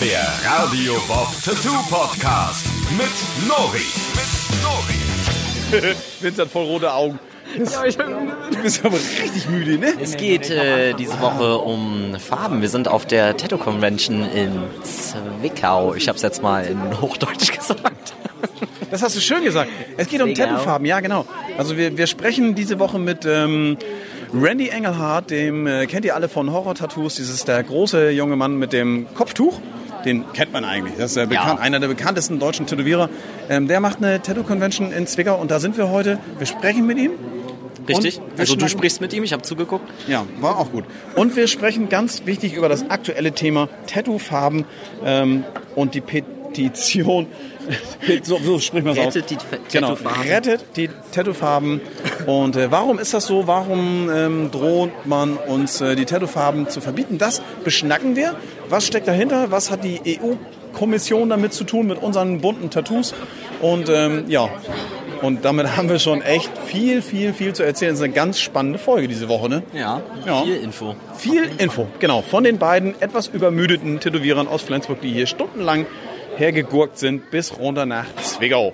Der Radio Bob Tattoo Podcast mit Nori. Mit Nori. Vincent voll rote Augen. Ja, ich bin Du bist aber richtig müde, ne? Es geht äh, diese Woche um Farben. Wir sind auf der Tattoo Convention in Zwickau. Ich habe es jetzt mal in Hochdeutsch gesagt. Das hast du schön gesagt. Es geht um. Tattoofarben, ja genau. Also wir, wir sprechen diese Woche mit ähm, Randy Engelhardt, dem äh, kennt ihr alle von Horror-Tattoos. Dieses der große junge Mann mit dem Kopftuch. Den kennt man eigentlich. Das ist bekannt, Ja. einer der bekanntesten deutschen Tätowierer. Ähm, der macht eine Tattoo-Convention in Zwickau und da sind wir heute. Wir sprechen mit ihm. Richtig? Also du sprichst mit ihm, ich habe zugeguckt. Ja, war auch gut. Und wir sprechen ganz wichtig über das aktuelle Thema Tattoofarben ähm, und die Petition. so, so spricht man es aus. Rettet die genau, Tattoofarben. rettet die Tattoofarben. Und äh, warum ist das so? Warum ähm, droht man uns äh, die Tattoofarben zu verbieten? Das beschnacken wir. Was steckt dahinter? Was hat die EU-Kommission damit zu tun mit unseren bunten Tattoos? Und ähm, ja, und damit haben wir schon echt viel, viel, viel zu erzählen. Es ist eine ganz spannende Folge diese Woche, ne? Ja, Ja. viel Info. Viel Info, genau, von den beiden etwas übermüdeten Tätowierern aus Flensburg, die hier stundenlang hergegurkt sind bis runter nach Zwickau.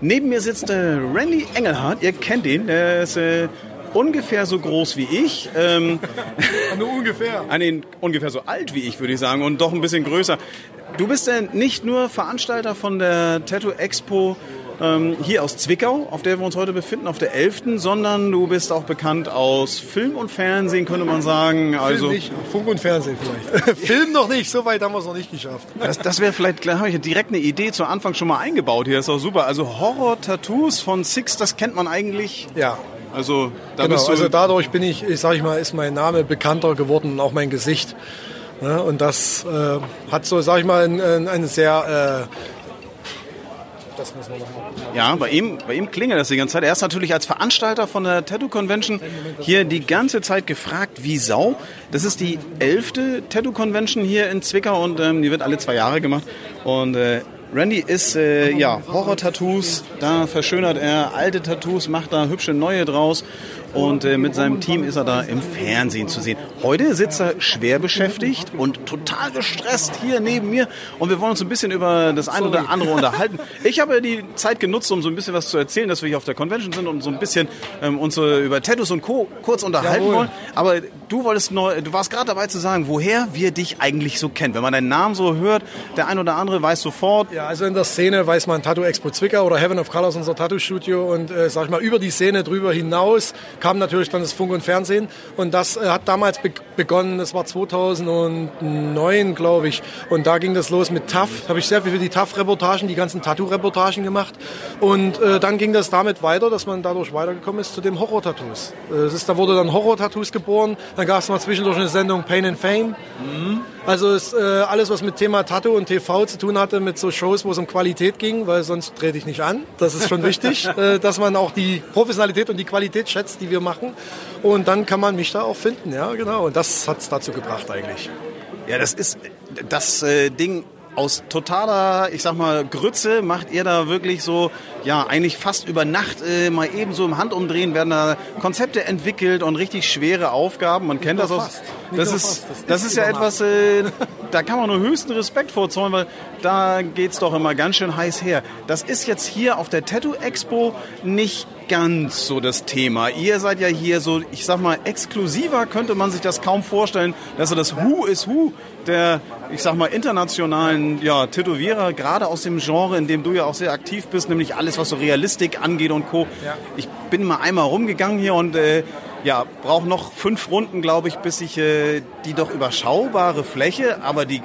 Neben mir sitzt äh, Randy Engelhardt, ihr kennt ihn, der ist äh, ungefähr so groß wie ich. Ähm, Nur ungefähr. an den ungefähr so alt wie ich, würde ich sagen, und doch ein bisschen größer. Du bist äh, nicht nur Veranstalter von der Tattoo Expo ähm, hier aus Zwickau, auf der wir uns heute befinden, auf der 11., sondern du bist auch bekannt aus Film und Fernsehen, könnte man sagen. Also, Film nicht, Funk und Fernsehen vielleicht. Film noch nicht, so weit haben wir es noch nicht geschafft. das, das wäre vielleicht, habe ich direkt eine Idee zu Anfang schon mal eingebaut hier, das ist auch super. Also Horror-Tattoos von Six, das kennt man eigentlich. Ja, Also, da genau. Also dadurch bin ich, ich sag ich mal, ist mein Name bekannter geworden und auch mein Gesicht. Ne? Und das äh, hat so, sag ich mal, ein, ein, eine sehr... Äh, das müssen wir noch mal. Ja, bei ihm, bei ihm klingelt das die ganze Zeit. Er ist natürlich als Veranstalter von der Tattoo Convention hier die ganze Zeit gefragt wie Sau. Das ist die elfte Tattoo Convention hier in Zwickau und ähm, die wird alle zwei Jahre gemacht. Und äh, Randy ist äh, ja Horror-Tattoos, da verschönert er alte Tattoos, macht da hübsche neue draus. Und äh, mit seinem Team ist er da im Fernsehen zu sehen. Heute sitzt er schwer beschäftigt und total gestresst hier neben mir. Und wir wollen uns ein bisschen über das eine oder andere unterhalten. Ich habe die Zeit genutzt, um so ein bisschen was zu erzählen, dass wir hier auf der Convention sind und so ein bisschen ähm, uns so über Tattoos und Co. kurz unterhalten Jawohl. wollen. Aber du wolltest neu, du warst gerade dabei zu sagen, woher wir dich eigentlich so kennen. Wenn man deinen Namen so hört, der ein oder andere weiß sofort, Ja, also in der Szene weiß man Tattoo Expo Zwickau oder Heaven of Colors, unser Tattoo-Studio. Und äh, sag ich mal, über die Szene drüber hinaus kam natürlich dann das Funk und Fernsehen. Und das äh, hat damals be begonnen, das war 2009, glaube ich. Und da ging das los mit TAF. Habe ich sehr viel für die TAF-Reportagen, die ganzen Tattoo-Reportagen gemacht. Und äh, dann ging das damit weiter, dass man dadurch weitergekommen ist zu dem Horror-Tattoos. Äh, da wurde dann Horror-Tattoos geboren. Dann gab es mal zwischendurch eine Sendung Pain and Fame. Also es, äh, alles, was mit Thema Tattoo und TV zu tun hatte, mit so Shows, wo es um Qualität ging, weil sonst trete ich nicht an. Das ist schon wichtig, äh, dass man auch die Professionalität und die Qualität schätzt, die wir machen. Und dann kann man mich da auch finden, ja, genau. Und das hat's dazu gebracht eigentlich. Ja, das ist das äh, Ding aus totaler, ich sag mal, Grütze macht ihr da wirklich so, ja, eigentlich fast über Nacht äh, mal eben so im Handumdrehen werden da Konzepte entwickelt und richtig schwere Aufgaben. Man kennt das aus. fast. Nicht Das ist. Das das ist ist ja etwas, äh, da kann man nur höchsten Respekt vorzollen, weil da geht's doch immer ganz schön heiß her. Das ist jetzt hier auf der Tattoo Expo nicht ganz so das Thema. Ihr seid ja hier so, ich sag mal, exklusiver könnte man sich das kaum vorstellen, dass so das Who is Who der, ich sag mal, internationalen ja, Tätowierer, gerade aus dem Genre, in dem du ja auch sehr aktiv bist, nämlich alles, was so Realistik angeht und Co. Ich bin mal einmal rumgegangen hier und äh, ja, brauche noch fünf Runden, glaube ich, bis ich äh, die doch überschaubare Fläche, aber die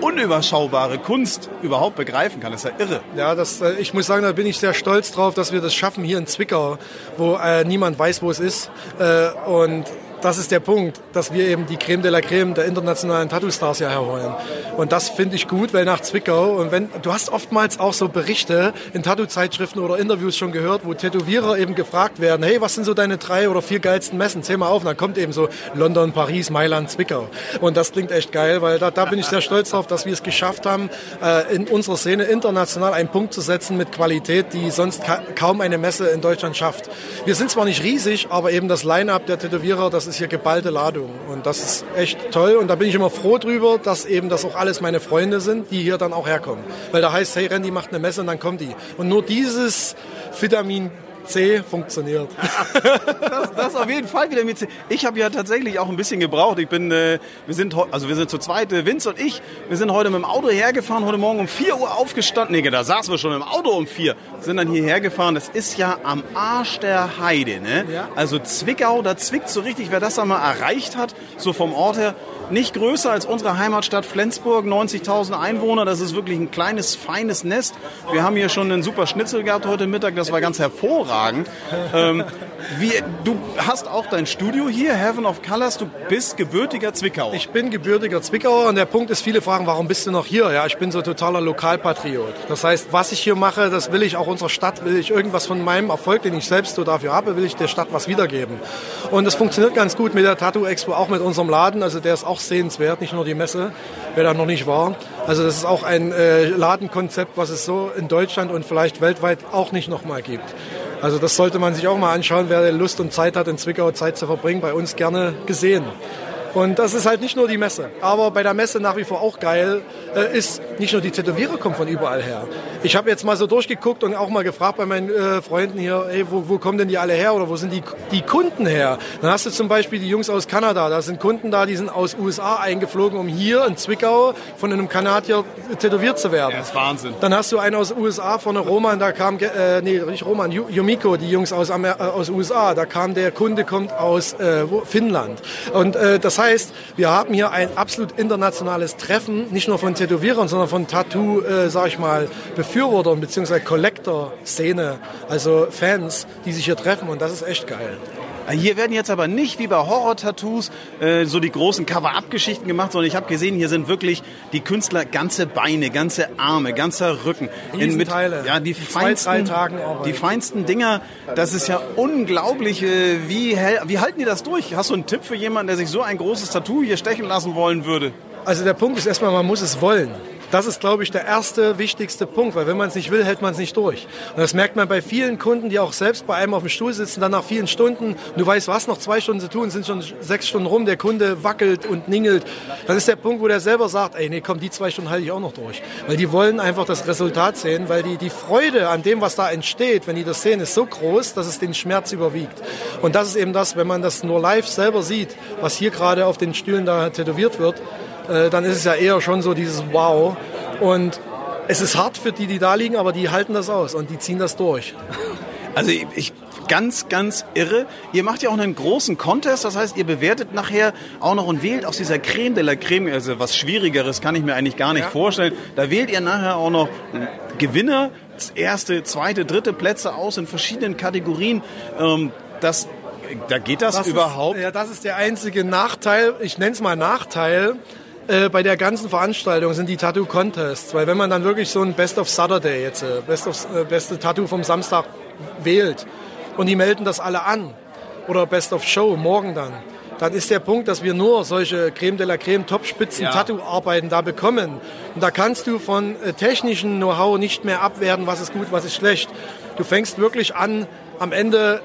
unüberschaubare Kunst überhaupt begreifen kann. Das ist ja irre. Ja, das, äh, ich muss sagen, da bin ich sehr stolz drauf, dass wir das schaffen hier in Zwickau, wo äh, niemand weiß, wo es ist. Äh, und das ist der Punkt, dass wir eben die Creme de la Creme der internationalen Tattoo-Stars ja herholen. Und das finde ich gut, weil nach Zwickau, und wenn, du hast oftmals auch so Berichte in Tattoo-Zeitschriften oder Interviews schon gehört, wo Tätowierer eben gefragt werden, hey, was sind so deine drei oder vier geilsten Messen? Zähl mal auf. Und dann kommt eben so London, Paris, Mailand, Zwickau. Und das klingt echt geil, weil da, da bin ich sehr stolz drauf, dass wir es geschafft haben, äh, in unserer Szene international einen Punkt zu setzen mit Qualität, die sonst ka kaum eine Messe in Deutschland schafft. Wir sind zwar nicht riesig, aber eben das Line-Up der Tätowierer, das ist hier geballte Ladung. Und das ist echt toll. Und da bin ich immer froh drüber, dass eben das auch alles meine Freunde sind, die hier dann auch herkommen. Weil da heißt, hey, Randy macht eine Messe und dann kommt die. Und nur dieses Vitamin C funktioniert. Das, das auf jeden Fall wieder mit C. Ich habe ja tatsächlich auch ein bisschen gebraucht. Ich bin, äh, wir sind, also wir sind zu zweit, äh, Vince und ich. Wir sind heute mit dem Auto hergefahren, heute Morgen um 4 Uhr aufgestanden. Nee, da saßen wir schon im Auto um 4. Sind dann hierher gefahren. Das ist ja am Arsch der Heide, ne? Ja. Also Zwickau, da zwickt so richtig, wer das einmal erreicht hat, so vom Ort her. Nicht größer als unsere Heimatstadt Flensburg, 90.000 Einwohner. Das ist wirklich ein kleines, feines Nest. Wir haben hier schon einen super Schnitzel gehabt heute Mittag. Das war ganz hervorragend. Ähm, wie, du hast auch dein Studio hier, Heaven of Colors. Du bist gebürtiger Zwickauer. Ich bin gebürtiger Zwickauer und der Punkt ist, viele fragen, warum bist du noch hier? Ja, ich bin so totaler Lokalpatriot. Das heißt, was ich hier mache, das will ich auch unserer Stadt, will ich irgendwas von meinem Erfolg, den ich selbst so dafür habe, will ich der Stadt was wiedergeben. Und das funktioniert ganz gut mit der Tattoo Expo, auch mit unserem Laden. Also der ist auch sehenswert, nicht nur die Messe, wer da noch nicht war. Also das ist auch ein äh, Ladenkonzept, was es so in Deutschland und vielleicht weltweit auch nicht nochmal gibt. Also das sollte man sich auch mal anschauen, wer Lust und Zeit hat, in Zwickau Zeit zu verbringen, bei uns gerne gesehen. Und das ist halt nicht nur die Messe. Aber bei der Messe nach wie vor auch geil äh, ist, nicht nur die Tätowierer kommen von überall her. Ich habe jetzt mal so durchgeguckt und auch mal gefragt bei meinen äh, Freunden hier, ey, wo, wo kommen denn die alle her oder wo sind die, die Kunden her? Dann hast du zum Beispiel die Jungs aus Kanada. Da sind Kunden da, die sind aus USA eingeflogen, um hier in Zwickau von einem Kanadier tätowiert zu werden. das ist Wahnsinn. Dann hast du einen aus den USA von Roman, da kam, äh, nee, nicht Roman, Yu- Yumiko, die Jungs aus, Amer äh, aus USA. Da kam der Kunde, kommt aus äh? Finnland. Und äh, das heißt, wir haben hier ein absolut internationales Treffen, nicht nur von Tätowierern, sondern von Tattoo, äh, sag ich mal, Befürwortern bzw. Collector-Szene, also Fans, die sich hier treffen. Und das ist echt geil. Hier werden jetzt aber nicht wie bei Horror-Tattoos äh, so die großen Cover-Up-Geschichten gemacht, sondern ich habe gesehen, hier sind wirklich die Künstler ganze Beine, ganze Arme, ganzer Rücken. Riesenteile. ja, die In zwei, feinsten, Arbeit. die feinsten Dinger. Das ist ja unglaublich. Äh, wie, hell, wie halten die das durch? Hast du einen Tipp für jemanden, der sich so ein großes Tattoo hier stechen lassen wollen würde? Also der Punkt ist erstmal, man muss es wollen. Das ist, glaube ich, der erste wichtigste Punkt, weil wenn man es nicht will, hält man es nicht durch. Und das merkt man bei vielen Kunden, die auch selbst bei einem auf dem Stuhl sitzen, dann nach vielen Stunden, und du weißt, was noch zwei Stunden zu tun, sind schon sechs Stunden rum, der Kunde wackelt und ningelt. Das ist der Punkt, wo der selber sagt, ey, nee, komm, die zwei Stunden halte ich auch noch durch. Weil die wollen einfach das Resultat sehen, weil die, die Freude an dem, was da entsteht, wenn die das sehen, ist so groß, dass es den Schmerz überwiegt. Und das ist eben das, wenn man das nur live selber sieht, was hier gerade auf den Stühlen da tätowiert wird, äh, dann ist es ja eher schon so dieses Wow. Und es ist hart für die, die da liegen, aber die halten das aus und die ziehen das durch. Also ich, ich ganz, ganz irre. Ihr macht ja auch einen großen Contest, das heißt, ihr bewertet nachher auch noch und wählt aus dieser Creme de la Creme, also was Schwierigeres kann ich mir eigentlich gar nicht Ja. vorstellen. Da wählt ihr nachher auch noch Gewinner, erste, zweite, dritte Plätze aus in verschiedenen Kategorien. Ähm, das, da geht das, Das überhaupt? Ist, ja, das ist der einzige Nachteil, ich nenne es mal Nachteil, äh, bei der ganzen Veranstaltung sind die Tattoo-Contests. Weil wenn man dann wirklich so ein Best of Saturday jetzt, äh, Best of, äh, beste Tattoo vom Samstag wählt und die melden das alle an oder Best of Show morgen dann, dann ist der Punkt, dass wir nur solche Creme de la Creme Topspitzen Ja. Tattoo-Arbeiten da bekommen. Und da kannst du von äh, technischen Know-how nicht mehr abwerten, was ist gut, was ist schlecht. Du fängst wirklich an, am Ende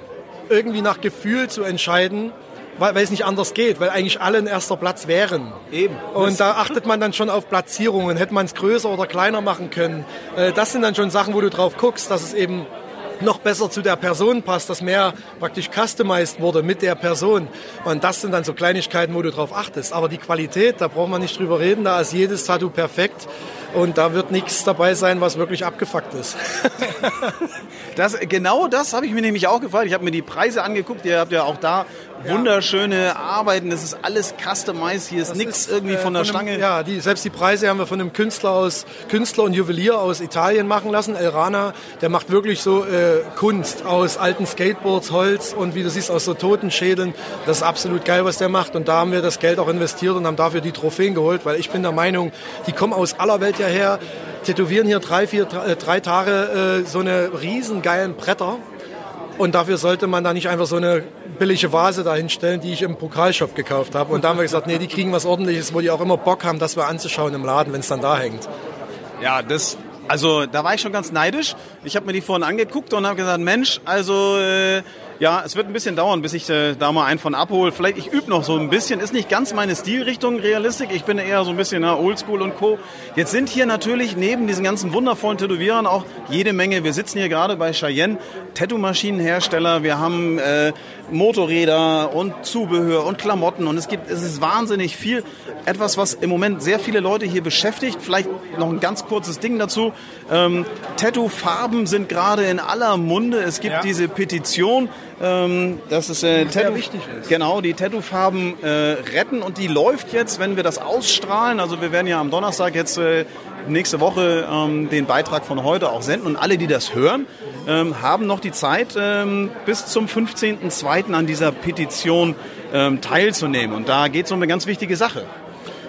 irgendwie nach Gefühl zu entscheiden, weil, weil es nicht anders geht, weil eigentlich alle ein erster Platz wären. Eben. Und da achtet man dann schon auf Platzierungen. Hätte man es größer oder kleiner machen können. Äh, Das sind dann schon Sachen, wo du drauf guckst, dass es eben noch besser zu der Person passt, dass mehr praktisch customized wurde mit der Person. Und das sind dann so Kleinigkeiten, wo du drauf achtest. Aber die Qualität, da braucht man nicht drüber reden, da ist jedes Tattoo perfekt. Und da wird nichts dabei sein, was wirklich abgefuckt ist. Das, genau das habe ich mir nämlich auch gefragt. Ich habe mir die Preise angeguckt. Ihr habt ja auch da wunderschöne Arbeiten. Das ist alles customized. Hier ist nichts irgendwie äh, von der einem, Stange. Ja, die, selbst die Preise haben wir von einem Künstler aus Künstler und Juwelier aus Italien machen lassen, El Rana. Der macht wirklich so äh, Kunst aus alten Skateboards, Holz und wie du siehst aus so Totenschädeln. Das ist absolut geil, was der macht. Und da haben wir das Geld auch investiert und haben dafür die Trophäen geholt, weil ich bin der Meinung, die kommen aus aller Welt ja her, tätowieren hier drei, vier, äh, drei Tage äh, so eine riesen geilen Bretter. Und dafür sollte man da nicht einfach so eine billige Vase dahinstellen, die ich im Pokalshop gekauft habe. Und da haben wir gesagt, nee, die kriegen was ordentliches, wo die auch immer Bock haben, das wir anzuschauen im Laden, wenn es dann da hängt. Ja, das, also da war ich schon ganz neidisch. Ich habe mir die vorhin angeguckt und habe gesagt, Mensch, also äh, Ja, es wird ein bisschen dauern, bis ich äh, da mal einen von abhole. Vielleicht, ich übe noch so ein bisschen. Ist nicht ganz meine Stilrichtung Realistik. Ich bin eher so ein bisschen na, Oldschool und Co. Jetzt sind hier natürlich neben diesen ganzen wundervollen Tätowierern auch jede Menge. Wir sitzen hier gerade bei Cheyenne, Tattoo-Maschinenhersteller. Wir haben äh, Motorräder und Zubehör und Klamotten und es gibt, es ist wahnsinnig viel. Etwas, was im Moment sehr viele Leute hier beschäftigt. Vielleicht noch ein ganz kurzes Ding dazu. Ähm, Tattoo-Farben sind gerade in aller Munde. Es gibt Ja. diese Petition, ähm, dass es äh, Sehr Tattoo, genau die Tattoo-Farben äh, retten und die läuft jetzt, wenn wir das ausstrahlen. Also wir werden ja am Donnerstag jetzt äh, nächste Woche ähm, den Beitrag von heute auch senden und alle, die das hören, ähm, haben noch die Zeit ähm, bis zum 15.02. an dieser Petition ähm, teilzunehmen. Und da geht es um eine ganz wichtige Sache.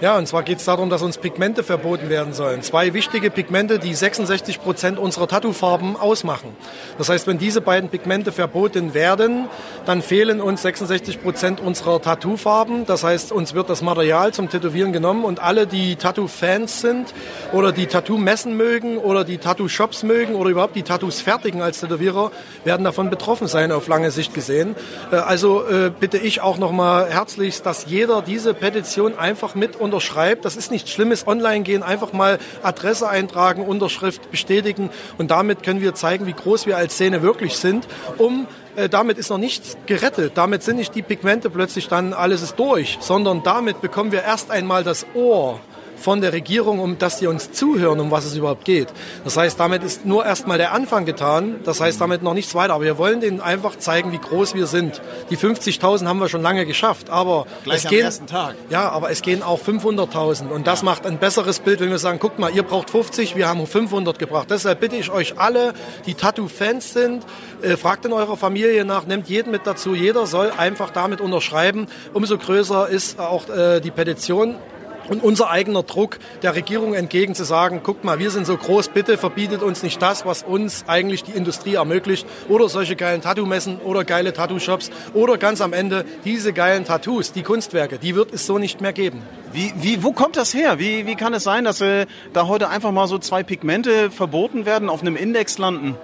Ja, und zwar geht es darum, dass uns Pigmente verboten werden sollen. Zwei wichtige Pigmente, die 66 Prozent unserer Tattoofarben ausmachen. Das heißt, wenn diese beiden Pigmente verboten werden, dann fehlen uns 66 Prozent unserer Tattoofarben. Das heißt, uns wird das Material zum Tätowieren genommen und alle, die Tattoo-Fans sind oder die Tattoo-Messen mögen oder die Tattoo-Shops mögen oder überhaupt die Tattoos fertigen als Tätowierer, werden davon betroffen sein, auf lange Sicht gesehen. Äh, Also äh, bitte ich auch nochmal herzlichst, dass jeder diese Petition einfach mit unterschreibt. Das ist nichts Schlimmes. Online gehen, einfach mal Adresse eintragen, Unterschrift bestätigen und damit können wir zeigen, wie groß wir als Szene wirklich sind, um äh, damit ist noch nichts gerettet. Damit sind nicht die Pigmente plötzlich dann alles ist durch, sondern damit bekommen wir erst einmal das Ohr von der Regierung, um dass die uns zuhören, um was es überhaupt geht. Das heißt, damit ist nur erstmal der Anfang getan. Das heißt, damit noch nichts weiter. Aber wir wollen denen einfach zeigen, wie groß wir sind. Die 50.000 haben wir schon lange geschafft, aber Gleich es am gehen, ersten Tag. ja, aber es gehen auch 500.000 und das macht ein besseres Bild, wenn wir sagen, guckt mal, ihr braucht 50, wir haben 500 gebracht. Deshalb bitte ich euch alle, die Tattoo-Fans sind, äh, fragt in eurer Familie nach, nehmt jeden mit dazu. Jeder soll einfach damit unterschreiben. Umso größer ist auch äh, die Petition. Und unser eigener Druck der Regierung entgegen zu sagen, guckt mal, wir sind so groß, bitte verbietet uns nicht das, was uns eigentlich die Industrie ermöglicht. Oder solche geilen Tattoo-Messen oder geile Tattoo-Shops. Oder ganz am Ende diese geilen Tattoos, die Kunstwerke, die wird es so nicht mehr geben. Wie, wie, wo kommt das her? Wie, wie kann es sein, dass äh, da heute einfach mal so zwei Pigmente verboten werden, auf einem Index landen?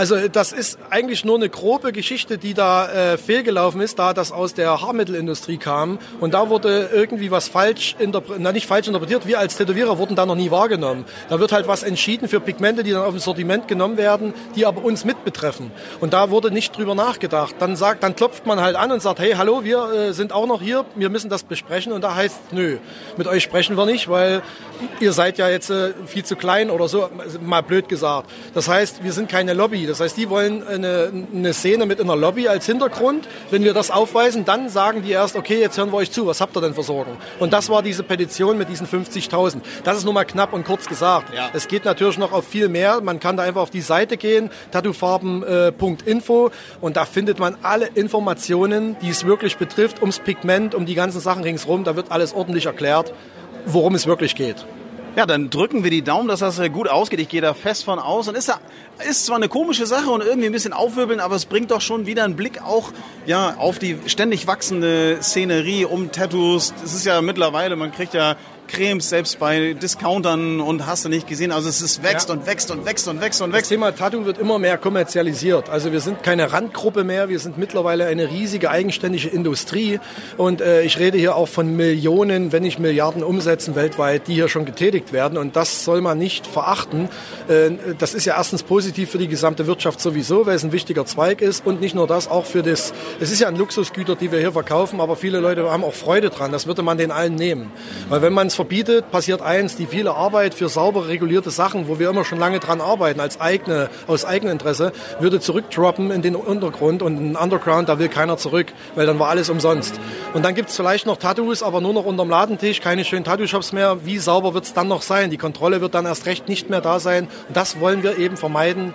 Also das ist eigentlich nur eine grobe Geschichte, die da äh, fehlgelaufen ist, da das aus der Haarmittelindustrie kam. Und da wurde irgendwie was falsch interpretiert, na nicht falsch interpretiert, wir als Tätowierer wurden da noch nie wahrgenommen. Da wird halt was entschieden für Pigmente, die dann auf dem Sortiment genommen werden, die aber uns mit betreffen. Und da wurde nicht drüber nachgedacht. Dann sagt, dann klopft man halt an und sagt, hey, hallo, wir äh, sind auch noch hier, wir müssen das besprechen. Und da heißt, nö, mit euch sprechen wir nicht, weil ihr seid ja jetzt äh, viel zu klein oder so, mal blöd gesagt. Das heißt, wir sind keine Lobby. Das heißt, die wollen eine, eine Szene mit einer Lobby als Hintergrund. Wenn wir das aufweisen, dann sagen die erst, okay, jetzt hören wir euch zu, was habt ihr denn für Sorgen? Und das war diese Petition mit diesen 50.000. Das ist nur mal knapp und kurz gesagt. Ja. Es geht natürlich noch auf viel mehr. Man kann da einfach auf die Seite gehen, tattoofarben.info und da findet man alle Informationen, die es wirklich betrifft, ums Pigment, um die ganzen Sachen ringsrum. Da wird alles ordentlich erklärt, worum es wirklich geht. Ja, dann drücken wir die Daumen, dass das äh, gut ausgeht. Ich gehe da fest von aus. Und ist, da, ist zwar eine komische Sache und irgendwie ein bisschen aufwirbeln, aber es bringt doch schon wieder einen Blick auch ja, auf die ständig wachsende Szenerie um Tattoos. Es ist ja mittlerweile, man kriegt ja Cremes selbst bei Discountern und hast du nicht gesehen. Also es ist wächst Ja. und wächst und wächst und wächst und Das wächst. Thema Tattoo wird immer mehr kommerzialisiert. Also wir sind keine Randgruppe mehr, wir sind mittlerweile eine riesige eigenständige Industrie. Und äh, ich rede hier auch von Millionen, wenn nicht Milliarden Umsätzen weltweit, die hier schon getätigt werden. Und das soll man nicht verachten. Äh, das ist ja erstens positiv für die gesamte Wirtschaft sowieso, weil es ein wichtiger Zweig ist. Und nicht nur das, auch für das, es ist ja ein Luxusgüter, die wir hier verkaufen, aber viele Leute haben auch Freude dran. Das würde man den allen nehmen. Weil wenn man es verbietet, passiert eins, die viele Arbeit für sauber regulierte Sachen, wo wir immer schon lange dran arbeiten, als eigene, aus eigenem Interesse, würde zurückdroppen in den Untergrund und in den Underground, da will keiner zurück, weil dann war alles umsonst. Und dann gibt's vielleicht noch Tattoos, aber nur noch unterm Ladentisch, keine schönen Tattoo-Shops mehr. Wie sauber wird's dann noch sein? Die Kontrolle wird dann erst recht nicht mehr da sein. Und das wollen wir eben vermeiden.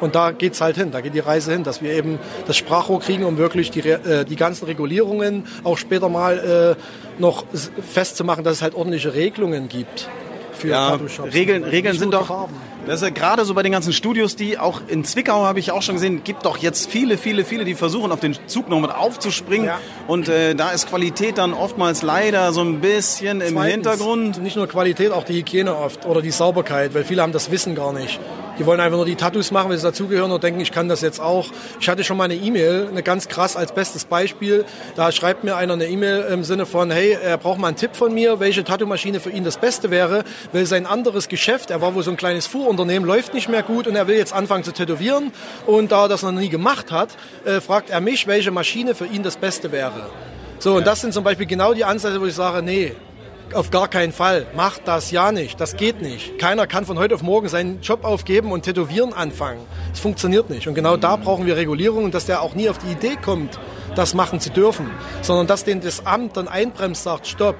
Und da geht's halt hin, da geht die Reise hin, dass wir eben das Sprachrohr kriegen, um wirklich die, äh, die ganzen Regulierungen auch später mal äh, noch festzumachen, dass es halt ordentliche Regelungen gibt für Ja. Regeln, Nicht Regeln sind doch, Farben. Das ist ja gerade so bei den ganzen Studios, die auch in Zwickau habe ich auch schon gesehen, gibt doch jetzt viele, viele, viele, die versuchen auf den Zug noch mit aufzuspringen. Ja. Und äh, da ist Qualität dann oftmals leider so ein bisschen im Zweitens, Hintergrund. Nicht nur Qualität, auch die Hygiene oft oder die Sauberkeit, weil viele haben das Wissen gar nicht. Die wollen einfach nur die Tattoos machen, weil sie dazugehören und denken, ich kann das jetzt auch. Ich hatte schon mal eine E-Mail, eine ganz krass als bestes Beispiel. Da schreibt mir einer eine E-Mail im Sinne von, hey, er braucht mal einen Tipp von mir, welche Tattoo-Maschine für ihn das Beste wäre, weil sein anderes Geschäft, er war wohl so ein kleines Fuhrunternehmen, läuft nicht mehr gut und er will jetzt anfangen zu tätowieren. Und da er das noch nie gemacht hat, äh, fragt er mich, welche Maschine für ihn das Beste wäre. So, und das sind zum Beispiel genau die Ansätze, wo ich sage, nee, auf gar keinen Fall. Macht das ja nicht. Das geht nicht. Keiner kann von heute auf morgen seinen Job aufgeben und tätowieren anfangen. Das funktioniert nicht. Und genau da brauchen wir Regulierung, dass der auch nie auf die Idee kommt, das machen zu dürfen, sondern dass den das Amt dann einbremst, sagt, stopp,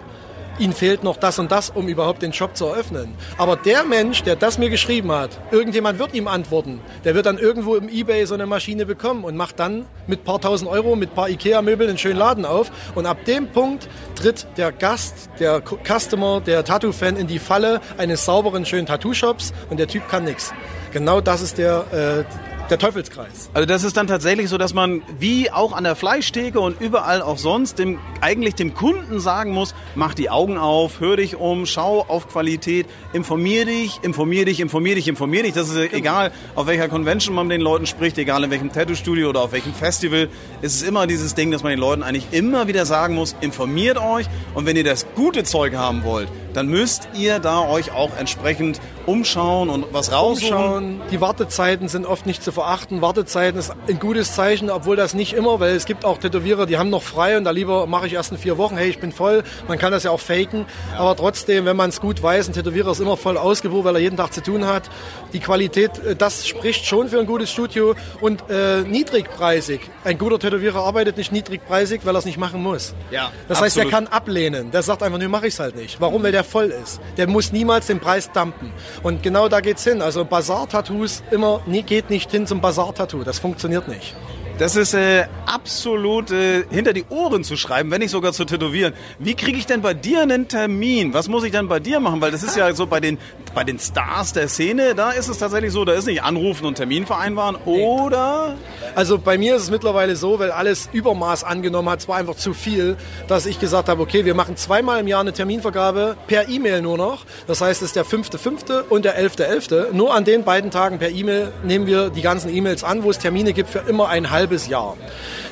Ihnen fehlt noch das und das, um überhaupt den Shop zu eröffnen. Aber der Mensch, der das mir geschrieben hat, irgendjemand wird ihm antworten. Der wird dann irgendwo im Ebay so eine Maschine bekommen und macht dann mit paar tausend Euro, mit paar Ikea-Möbeln einen schönen Laden auf. Und ab dem Punkt tritt der Gast, der Customer, der Tattoo-Fan in die Falle eines sauberen, schönen Tattoo-Shops und der Typ kann nichts. Genau das ist der, äh, der Teufelskreis. Also das ist dann tatsächlich so, dass man wie auch an der Fleischtheke und überall auch sonst dem, eigentlich dem Kunden sagen muss, mach die Augen auf, hör dich um, schau auf Qualität, informier dich, informier dich, informier dich, informier dich. Das ist genau. egal, auf welcher Convention man mit den Leuten spricht, egal in welchem Tattoo-Studio oder auf welchem Festival. Es ist immer dieses Ding, dass man den Leuten eigentlich immer wieder sagen muss, informiert euch und wenn ihr das gute Zeug haben wollt, dann müsst ihr da euch auch entsprechend umschauen und was raussuchen. Umschauen. Die Wartezeiten sind oft nicht zu verachten. Wartezeiten ist ein gutes Zeichen, obwohl das nicht immer, weil es gibt auch Tätowierer, die haben noch frei und da lieber mache ich erst in vier Wochen, hey, ich bin voll. Man kann das ja auch faken. Ja. Aber trotzdem, wenn man es gut weiß, ein Tätowierer ist immer voll ausgebucht, weil er jeden Tag zu tun hat. Die Qualität, äh, das spricht schon für ein gutes Studio und äh, niedrigpreisig. Ein guter Tätowierer arbeitet nicht niedrigpreisig, weil er es nicht machen muss. Ja, das absolut. heißt, er kann ablehnen. Der sagt einfach, nee, mache ich es halt nicht. Warum? Weil der voll ist. Der muss niemals den Preis dumpen. Und genau da geht's hin. Also Bazar-Tattoos immer nie, geht nicht hin zum Bazar-Tattoo. Das funktioniert nicht. Das ist äh, absolut äh, hinter die Ohren zu schreiben, wenn nicht sogar zu tätowieren. Wie kriege ich denn bei dir einen Termin? Was muss ich denn bei dir machen? Weil das ist ja so bei den, bei den Stars der Szene, da ist es tatsächlich so, da ist nicht anrufen und Termin vereinbaren, oder? Also bei mir ist es mittlerweile so, weil alles Übermaß angenommen hat, es war einfach zu viel, dass ich gesagt habe, okay, wir machen zweimal im Jahr eine Terminvergabe per E-Mail nur noch. Das heißt, es ist der 5.5. und der 11.11. .11. Nur an den beiden Tagen per E-Mail nehmen wir die ganzen E-Mails an, wo es Termine gibt für immer ein halbes halbes Jahr.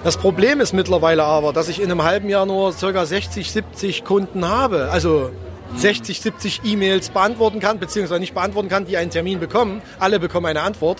Das Problem ist mittlerweile aber, dass ich in einem halben Jahr nur ca. 60, 70 Kunden habe. Also 60, 70 E-Mails beantworten kann, beziehungsweise nicht beantworten kann, die einen Termin bekommen. Alle bekommen eine Antwort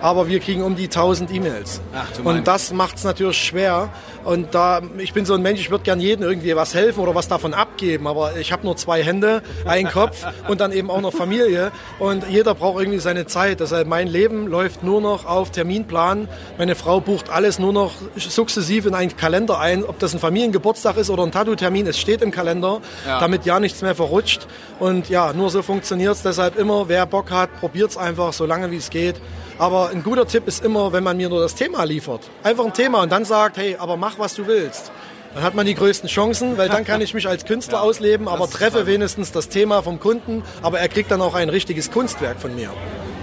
aber wir kriegen um die 1000 E-Mails. Und das macht es natürlich schwer. Und da, ich bin so ein Mensch, ich würde gern jedem irgendwie was helfen oder was davon abgeben, aber ich habe nur zwei Hände, einen Kopf und dann eben auch noch Familie. Und jeder braucht irgendwie seine Zeit. Deshalb mein Leben läuft nur noch auf Terminplan. Meine Frau bucht alles nur noch sukzessiv in einen Kalender ein, ob das ein Familiengeburtstag ist oder ein Tattoo-Termin. Es steht im Kalender, ja. damit ja nichts mehr verrutscht. Und ja, nur so funktioniert es. Deshalb immer, wer Bock hat, probiert es einfach so lange wie es geht. Aber ein guter Tipp ist immer, wenn man mir nur das Thema liefert. Einfach ein Thema und dann sagt, hey, aber mach, was du willst. Dann hat man die größten Chancen, weil dann kann ich mich als Künstler ja, ausleben, aber treffe wenigstens das Thema vom Kunden, aber er kriegt dann auch ein richtiges Kunstwerk von mir.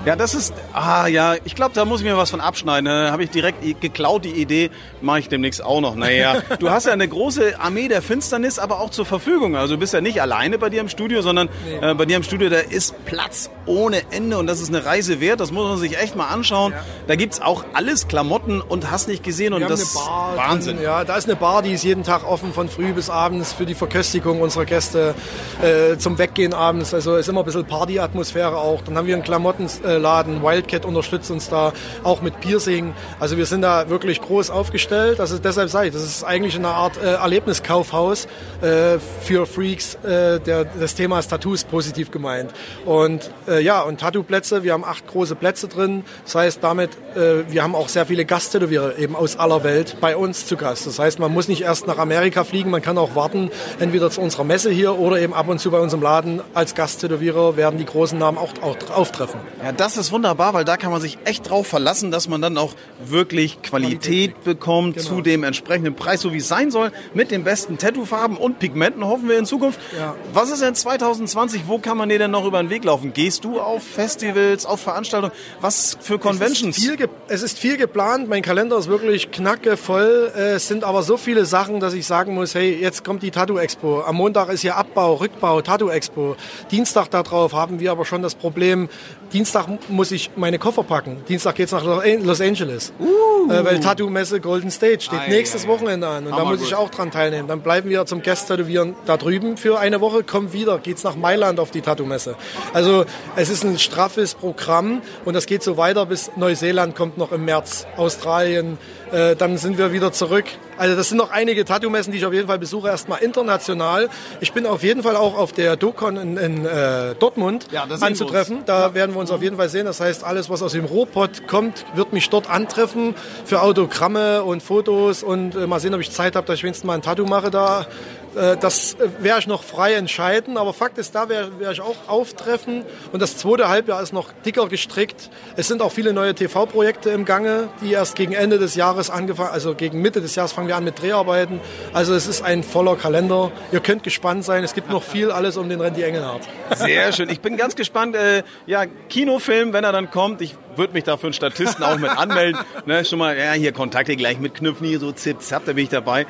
Ja, das ist, ah ja, ich glaube, da muss ich mir was von abschneiden. Da habe ich direkt geklaut die Idee, mache ich demnächst auch noch. Naja, du hast ja eine große Armee der Finsternis, aber auch zur Verfügung. Also du bist ja nicht alleine bei dir im Studio, sondern nee. äh, bei dir im Studio, da ist Platz ohne Ende und das ist eine Reise wert. Das muss man sich echt mal anschauen. Ja. Da gibt's auch alles Klamotten und hast nicht gesehen und das ist Wahnsinn. Ja, da ist eine Bar, die ist jeden Tag offen von früh bis abends für die Verköstigung unserer Gäste, äh, zum Weggehen abends. Also ist immer ein bisschen Partyatmosphäre auch. Dann haben wir einen Klamottenladen, Wildcat unterstützt uns da auch mit Piercing. Also wir sind da wirklich groß aufgestellt. Das ist deshalb sage ich, das ist eigentlich eine Art äh, Erlebniskaufhaus äh, für Freaks. Äh, der, das Thema ist Tattoos positiv gemeint. Und äh, äh, ja, und Tattoo-Plätze, wir haben acht große Plätze drin. Das heißt damit, äh, wir haben auch sehr viele Gasttätowierer eben aus aller Welt bei uns zu Gast. Das heißt, man muss nicht erst nach Amerika fliegen, man kann auch warten, entweder zu unserer Messe hier oder eben ab und zu bei unserem Laden als Gasttätowierer werden die großen Namen auch, auch auftreffen. Ja, das ist wunderbar, weil da kann man sich echt drauf verlassen, dass man dann auch wirklich Qualität, Qualität bekommt genau. zu dem entsprechenden Preis, so wie es sein soll, mit den besten Tattoo-Farben und Pigmenten, hoffen wir in Zukunft. Ja. Was ist denn 2020? Wo kann man dir denn noch über den Weg laufen? Gehst du auf Festivals, auf Veranstaltungen? Was für Conventions? Es ist, viel, es ist viel geplant. Mein Kalender ist wirklich knackevoll. Es sind aber so viele Sachen, dass ich sagen muss, hey, jetzt kommt die Tattoo Expo. Am Montag ist hier Abbau, Rückbau, Tattoo Expo. Dienstag darauf haben wir aber schon das Problem, Dienstag muss ich meine Koffer packen. Dienstag geht's nach Los Angeles. Uh. Äh, weil Tattoo-Messe Golden State steht Ei, nächstes Wochenende an. Und da muss gut. ich auch dran teilnehmen. Dann bleiben wir zum Guest-Tätowieren da drüben für eine Woche, kommen wieder, geht's nach Mailand auf die Tattoo-Messe. Also es ist ein straffes Programm und das geht so weiter bis Neuseeland kommt noch im März, Australien, äh, dann sind wir wieder zurück. Also das sind noch einige Tattoo-Messen, die ich auf jeden Fall besuche, erstmal international. Ich bin auf jeden Fall auch auf der Dokon in, in äh, Dortmund ja, anzutreffen. Da ja. werden wir uns auf jeden Fall sehen. Das heißt, alles, was aus dem Robot kommt, wird mich dort antreffen für Autogramme und Fotos und äh, mal sehen, ob ich Zeit habe, dass ich wenigstens mal ein Tattoo mache da das äh, werde ich noch frei entscheiden, aber Fakt ist, da werde ich auch auftreffen. Und das zweite Halbjahr ist noch dicker gestrickt. Es sind auch viele neue TV-Projekte im Gange, die erst gegen Ende des Jahres angefangen, also gegen Mitte des Jahres fangen wir an mit Dreharbeiten. Also es ist ein voller Kalender. Ihr könnt gespannt sein. Es gibt noch viel alles um den Randy Engelhardt. Sehr schön. Ich bin ganz gespannt. Äh, ja, Kinofilm, wenn er dann kommt. Ich würde mich da für einen Statisten auch mit anmelden. ne, schon mal, ja, hier Kontakte gleich mitknüpfen, hier so zip, zap, da bin ich dabei.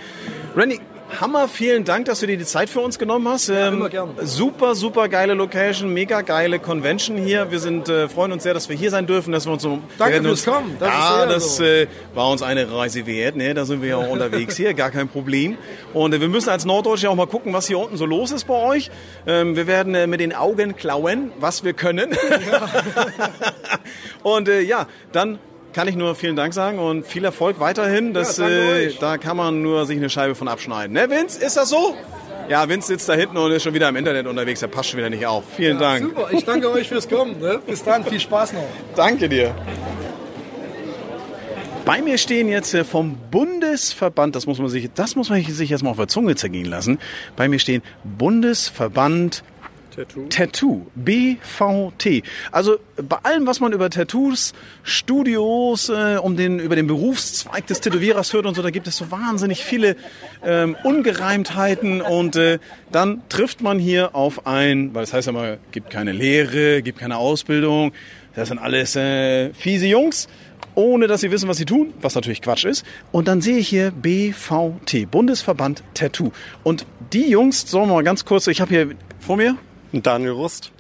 Randy, Hammer, vielen Dank, dass du dir die Zeit für uns genommen hast. Ja, immer ähm, gern. Super, super geile Location, mega geile Convention hier. Wir sind äh, freuen uns sehr, dass wir hier sein dürfen, dass wir uns so. Danke fürs Kommen. Das ja, das so. äh, war uns eine Reise wert. Ne? Da sind wir ja auch unterwegs hier, gar kein Problem. Und äh, wir müssen als Norddeutsche auch mal gucken, was hier unten so los ist bei euch. Ähm, wir werden äh, mit den Augen klauen, was wir können. Ja. Und äh, ja, dann kann ich nur vielen Dank sagen und viel Erfolg weiterhin. Das, ja, äh, da kann man nur sich eine Scheibe von abschneiden. Ne, Vince? Ist das so? Ja, Vince sitzt da hinten und ist schon wieder im Internet unterwegs. Der passt schon wieder nicht auf. Vielen ja, Dank. Super, ich danke euch fürs Kommen. Ne? Bis dann, viel Spaß noch. Danke dir. Bei mir stehen jetzt äh, vom Bundesverband, das muss man sich, das muss man sich jetzt mal auf der Zunge zergehen lassen. Bei mir stehen Bundesverband Tattoo. Tattoo. BVT. Also bei allem, was man über Tattoos, Studios, äh, um den, über den Berufszweig des Tätowierers hört und so, da gibt es so wahnsinnig viele ähm, Ungereimtheiten und äh, dann trifft man hier auf ein, weil das heißt ja mal, gibt keine Lehre, gibt keine Ausbildung, das sind alles äh, fiese Jungs ohne dass sie wissen, was sie tun, was natürlich Quatsch ist. Und dann sehe ich hier BVT, Bundesverband Tattoo. Und die Jungs, sagen wir mal ganz kurz, ich habe hier vor mir Daniel Rust.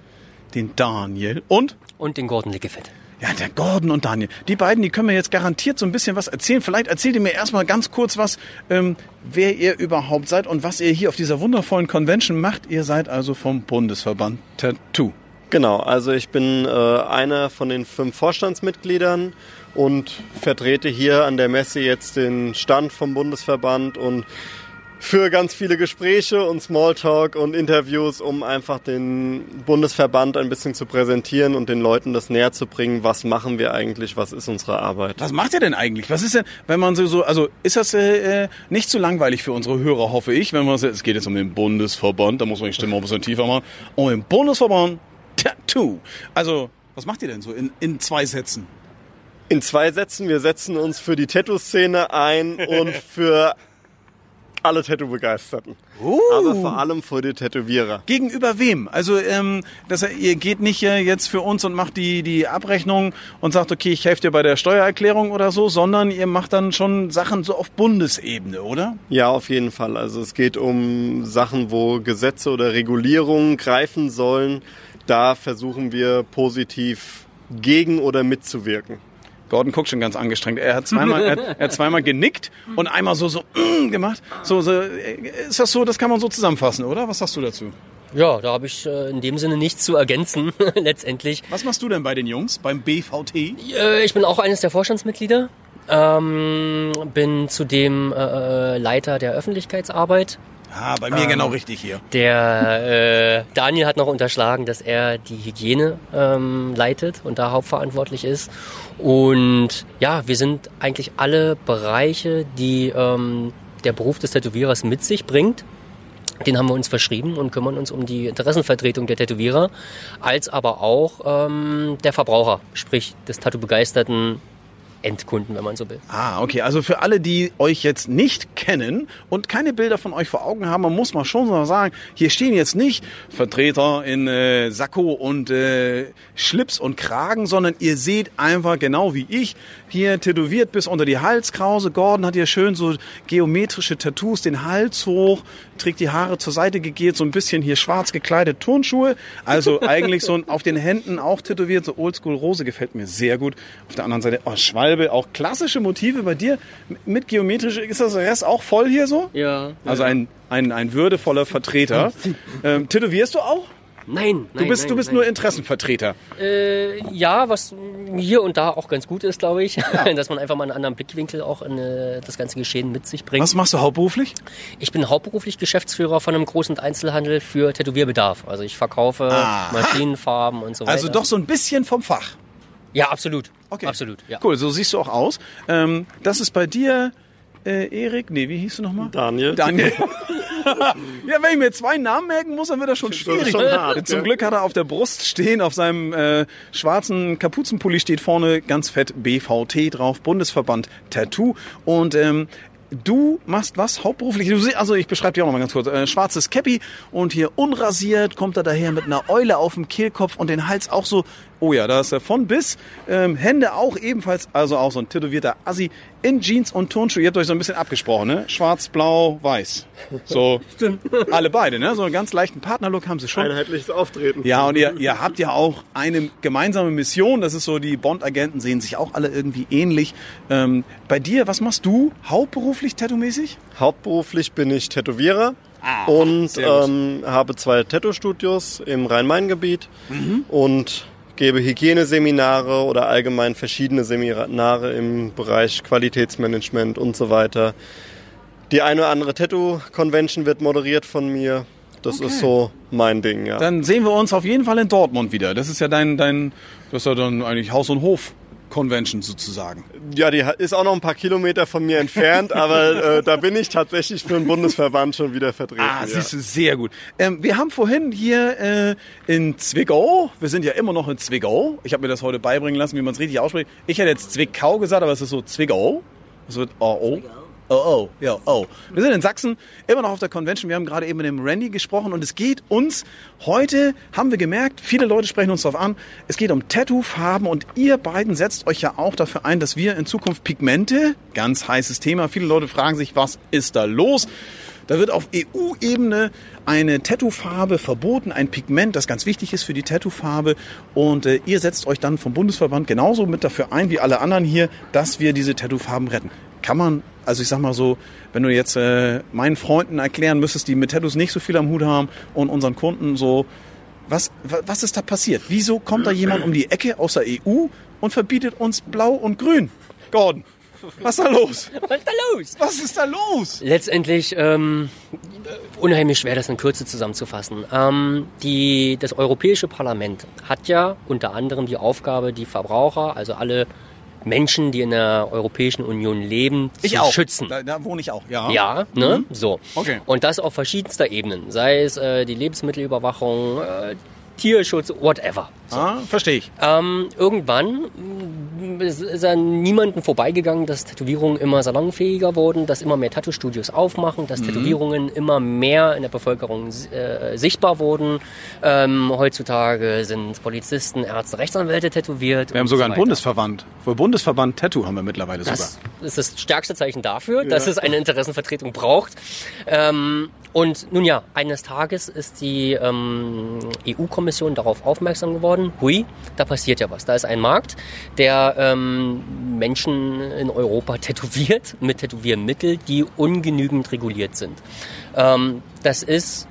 Den Daniel und? Und den Gordon Lickefett. Ja, der Gordon und Daniel. Die beiden, die können mir jetzt garantiert so ein bisschen was erzählen. Vielleicht erzählt ihr mir erstmal ganz kurz was, ähm, wer ihr überhaupt seid und was ihr hier auf dieser wundervollen Convention macht. Ihr seid also vom Bundesverband Tattoo. Genau, also ich bin äh, einer von den fünf Vorstandsmitgliedern und vertrete hier an der Messe jetzt den Stand vom Bundesverband und für ganz viele Gespräche und Smalltalk und Interviews, um einfach den Bundesverband ein bisschen zu präsentieren und den Leuten das näher zu bringen. Was machen wir eigentlich? Was ist unsere Arbeit? Was macht ihr denn eigentlich? Was ist denn, wenn man so, so also ist das äh, äh nicht zu langweilig für unsere Hörer, hoffe ich, wenn man es geht jetzt um den Bundesverband, da muss man die Stimme auch ein bisschen tiefer machen. Um den Bundesverband Tattoo. Also, was macht ihr denn so in, in zwei Sätzen? In zwei Sätzen, wir setzen uns für die Tattoo-Szene ein und für alle Tattoo-Begeisterten. Uh. Aber vor allem für die Tätowierer. Gegenüber wem? Also ähm, dass ihr geht nicht äh, jetzt für uns und macht die, die Abrechnung und sagt, okay, ich helfe dir bei der Steuererklärung oder so, sondern ihr macht dann schon Sachen so auf Bundesebene, oder? Ja, auf jeden Fall. Also es geht um Sachen, wo Gesetze oder Regulierungen greifen sollen. Da versuchen wir positiv gegen oder mitzuwirken. Gordon guckt schon ganz angestrengt. Er hat zweimal, er, er hat zweimal genickt und einmal so, so mm, gemacht. So, so, ist das so, das kann man so zusammenfassen, oder? Was sagst du dazu? Ja, da habe ich äh, in dem Sinne nichts zu ergänzen, letztendlich. Was machst du denn bei den Jungs, beim BVT? Äh, ich bin auch eines der Vorstandsmitglieder. Ähm, bin zudem äh, Leiter der Öffentlichkeitsarbeit Ah, bei mir ähm, genau richtig hier. Der äh, Daniel hat noch unterschlagen, dass er die Hygiene ähm, leitet und da hauptverantwortlich ist. Und ja, wir sind eigentlich alle Bereiche, die ähm, der Beruf des Tätowierers mit sich bringt. Den haben wir uns verschrieben und kümmern uns um die Interessenvertretung der Tätowierer, als aber auch ähm, der Verbraucher, sprich des Tattoo-begeisterten Endkunden, wenn man so will. Ah, okay. Also für alle, die euch jetzt nicht kennen und keine Bilder von euch vor Augen haben, man muss mal schon sagen, hier stehen jetzt nicht Vertreter in äh, Sakko und äh, Schlips und Kragen, sondern ihr seht einfach genau wie ich hier tätowiert bis unter die Halskrause. Gordon hat hier schön so geometrische Tattoos, den Hals hoch, trägt die Haare zur Seite gegelt, so ein bisschen hier schwarz gekleidet Turnschuhe. Also eigentlich so ein, auf den Händen auch tätowiert, so Oldschool Rose gefällt mir sehr gut. Auf der anderen Seite, oh, Schwalbe, auch klassische Motive bei dir mit geometrische, ist das Rest auch voll hier so? Ja. Also ein, ein, ein würdevoller Vertreter. Ähm, tätowierst du auch? Nein, nein. Du bist, nein, du bist nein. nur Interessenvertreter. Äh, ja, was hier und da auch ganz gut ist, glaube ich, dass man einfach mal einen anderen Blickwinkel auch in äh, das ganze Geschehen mit sich bringt. Was machst du hauptberuflich? Ich bin hauptberuflich Geschäftsführer von einem großen Einzelhandel für Tätowierbedarf. Also ich verkaufe Ah. Maschinenfarben und so weiter. Also doch so ein bisschen vom Fach. Ja, absolut. Okay. Absolut, ja. Cool, so siehst du auch aus. Ähm, das ist bei dir äh, Erik, nee, wie hieß du nochmal? Daniel. Daniel. ja, wenn ich mir zwei Namen merken muss, dann wird das schon schwierig. schon hart, Zum. Glück hat er auf der Brust stehen, auf seinem äh, schwarzen Kapuzenpulli steht vorne ganz fett BVT drauf, Bundesverband Tattoo. Und ähm, Du machst was hauptberuflich? Du sie- Also ich beschreibe dir auch noch mal ganz kurz. Äh, schwarzes Cappy und hier unrasiert kommt er daher mit einer Eule auf dem Kehlkopf und den Hals auch so. Oh ja, da ist er von bis. Ähm, Hände auch ebenfalls, also auch so ein tätowierter Assi in Jeans und Turnschuhe. Ihr habt euch so ein bisschen abgesprochen, ne? Schwarz, blau, weiß. So alle beide, ne? So einen ganz leichten Partnerlook haben sie schon. Einheitliches Auftreten. Ja, und ihr, ihr habt ja auch eine gemeinsame Mission. Das ist so, die Bond-Agenten sehen sich auch alle irgendwie ähnlich. Ähm, bei dir, was machst du hauptberuflich tattoo-mäßig? Hauptberuflich bin ich Tätowierer Ah, und ähm, habe zwei Tattoo-Studios im Rhein-Main-Gebiet Mhm. und gebe Hygieneseminare oder allgemein verschiedene Seminare im Bereich Qualitätsmanagement und so weiter. Die eine oder andere Tattoo-Convention wird moderiert von mir. Das ist so mein Ding, ja. Dann sehen wir uns auf jeden Fall in Dortmund wieder. Das ist ja dein, dein das ist ja dann eigentlich Haus- und Hof-Convention sozusagen. Ja, die ist auch noch ein paar Kilometer von mir entfernt, aber äh, da bin ich tatsächlich für den Bundesverband schon wieder vertreten. Ah, ja. siehst du, sehr gut. Ähm, wir haben vorhin hier äh, in Zwickau, wir sind ja immer noch in Zwickau. Ich habe mir das heute beibringen lassen, wie man es richtig ausspricht. Ich hätte jetzt Zwickau gesagt, aber es ist so Zwickau. Es wird oh, oh. Oh, oh, ja, oh. Wir sind in Sachsen, immer noch auf der Convention. Wir haben gerade eben mit dem Randy gesprochen und es geht uns, heute haben wir gemerkt, viele Leute sprechen uns darauf an, es geht um Tattoo-Farben und ihr beiden setzt euch ja auch dafür ein, dass wir in Zukunft Pigmente, ganz heißes Thema, viele Leute fragen sich, was ist da los? Da wird auf EU-Ebene eine Tattoo-Farbe verboten, ein Pigment, das ganz wichtig ist für die Tattoo-Farbe. Und äh, ihr setzt euch dann vom Bundesverband genauso mit dafür ein wie alle anderen hier, dass wir diese Tattoo-Farben retten. Kann man, also ich sag mal so, wenn du jetzt äh, meinen Freunden erklären müsstest, die mit Tattoos nicht so viel am Hut haben und unseren Kunden so, was, wa- was ist da passiert? Wieso kommt da jemand um die Ecke aus der EU und verbietet uns Blau und Grün? Gordon, was ist da los? Was ist da los? Was ist da los? Letztendlich ähm, unheimlich schwer, das in Kürze zusammenzufassen. Ähm, die, das Europäische Parlament hat ja unter anderem die Aufgabe, die Verbraucher, also alle Menschen, die in der Europäischen Union leben, Ich zu auch. schützen. Da, da wohne ich auch, ja. Ja, ne? So. Okay. Und das auf verschiedenster Ebenen. Sei es äh, die Lebensmittelüberwachung, äh, Tierschutz, whatever. Ah, verstehe ich. Ähm, irgendwann ist ist an niemanden vorbeigegangen, dass Tätowierungen immer salonfähiger wurden, dass immer mehr Tattoo-Studios aufmachen, Mhm. dass Tätowierungen immer mehr in der Bevölkerung äh, sichtbar wurden. Ähm, heutzutage sind Polizisten, Ärzte, Rechtsanwälte tätowiert. Wir haben sogar so einen. Bundesverband. Für Bundesverband Tattoo haben wir mittlerweile sogar. Das ist das stärkste Zeichen dafür, dass es eine Interessenvertretung braucht. Ähm, und nun ja, eines Tages ist die ähm, EU-Kommission darauf aufmerksam geworden, hui, da passiert ja was. Da ist ein Markt, der ähm, Menschen in Europa tätowiert mit Tätowiermitteln, die ungenügend reguliert sind. Ähm, das ist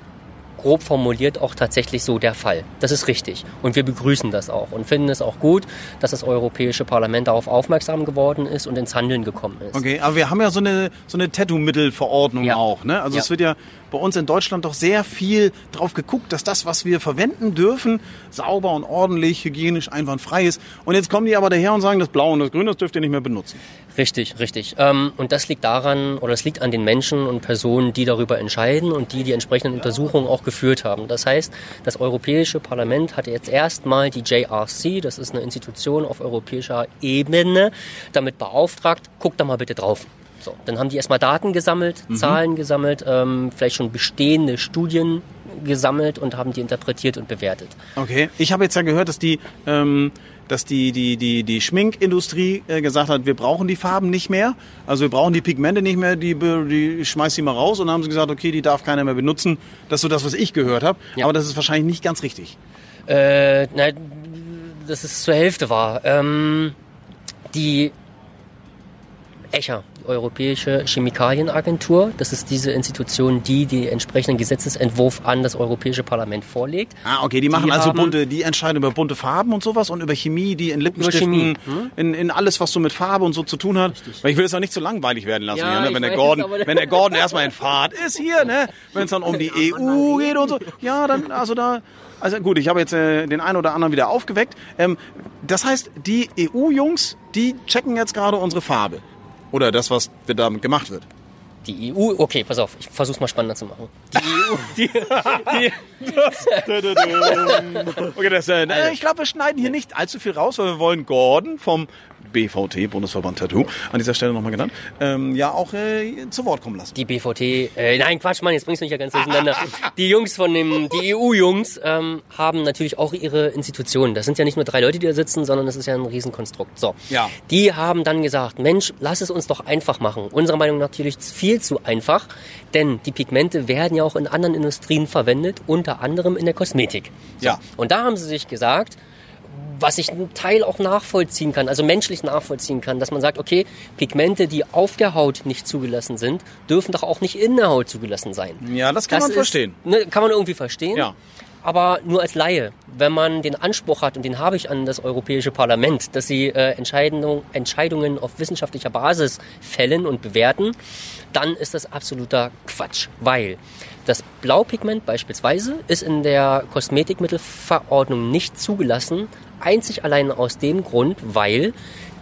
grob formuliert auch tatsächlich so der Fall. Das ist richtig. Und wir begrüßen das auch und finden es auch gut, dass das Europäische Parlament darauf aufmerksam geworden ist und ins Handeln gekommen ist. Okay, aber wir haben ja so eine, so eine Tattoo-Mittelverordnung Ja. auch, ne? Also Ja. es wird ja bei uns in Deutschland doch sehr viel drauf geguckt, dass das, was wir verwenden dürfen, sauber und ordentlich, hygienisch, einwandfrei ist. Und jetzt kommen die aber daher und sagen, das Blau und das Grün, das dürft ihr nicht mehr benutzen. Richtig, richtig. Ähm, und das liegt daran, oder es liegt an den Menschen und Personen, die darüber entscheiden und die die entsprechenden Untersuchungen auch geführt haben. Das heißt, das Europäische Parlament hatte jetzt erstmal die JRC, das ist eine Institution auf europäischer Ebene, damit beauftragt, guckt da mal bitte drauf. So, dann haben die erstmal Daten gesammelt, mhm. Zahlen gesammelt, ähm, vielleicht schon bestehende Studien gesammelt und haben die interpretiert und bewertet. Okay, ich habe jetzt ja gehört, dass die ähm, dass die, die, die, die Schminkindustrie äh, gesagt hat, wir brauchen die Farben nicht mehr, also wir brauchen die Pigmente nicht mehr, die, die schmeißt sie mal raus und dann haben sie gesagt, okay, die darf keiner mehr benutzen. Das ist so das, was ich gehört habe, ja. aber das ist wahrscheinlich nicht ganz richtig. Äh, nein, dass es zur Hälfte war. Ähm, die ECHA, Europäische Chemikalienagentur. Das ist diese Institution, die den entsprechenden Gesetzesentwurf an das Europäische Parlament vorlegt. Ah, okay, die machen die also bunte, die entscheiden über bunte Farben und sowas und über Chemie, die in Lippenstiften, hm? in, in alles, was so mit Farbe und so zu tun hat. Richtig. Weil ich will es auch nicht zu langweilig werden lassen, ja, hier, ne? wenn, der Gordon, wenn der Gordon erstmal in Fahrt ist hier, ne? wenn es dann um die EU geht und so. Ja, dann, also da, also gut, ich habe jetzt äh, den einen oder anderen wieder aufgeweckt. Ähm, das heißt, die EU-Jungs, die checken jetzt gerade unsere Farbe. Oder das, was damit gemacht wird. Die EU, okay, pass auf, ich versuch's mal spannender zu machen. Die EU, die, die okay, das, äh, also. ich glaube, wir schneiden hier nicht allzu viel raus, weil wir wollen Gordon vom BVT, Bundesverband Tattoo, an dieser Stelle nochmal genannt, ähm, ja auch äh, zu Wort kommen lassen. Die BVT, äh, nein, Quatsch, Mann, jetzt bringst du mich ja ganz durcheinander. Die Jungs von dem, die EU-Jungs ähm, haben natürlich auch ihre Institutionen. Das sind ja nicht nur drei Leute, die da sitzen, sondern das ist ja ein Riesenkonstrukt. So, ja. die haben dann gesagt, Mensch, lass es uns doch einfach machen. Unserer Meinung nach natürlich viel zu einfach, denn die Pigmente werden ja auch in anderen Industrien verwendet, unter anderem in der Kosmetik. So. Ja. Und da haben sie sich gesagt, was ich einen Teil auch nachvollziehen kann, also menschlich nachvollziehen kann, dass man sagt, okay, Pigmente, die auf der Haut nicht zugelassen sind, dürfen doch auch nicht in der Haut zugelassen sein. Ja, das kann das man ist, verstehen. Ne, kann man irgendwie verstehen. Ja. Aber nur als Laie, wenn man den Anspruch hat, und den habe ich an das Europäische Parlament, dass sie äh, Entscheidung, Entscheidungen auf wissenschaftlicher Basis fällen und bewerten, dann ist das absoluter Quatsch, weil das Blaupigment beispielsweise ist in der Kosmetikmittelverordnung nicht zugelassen, einzig allein aus dem Grund, weil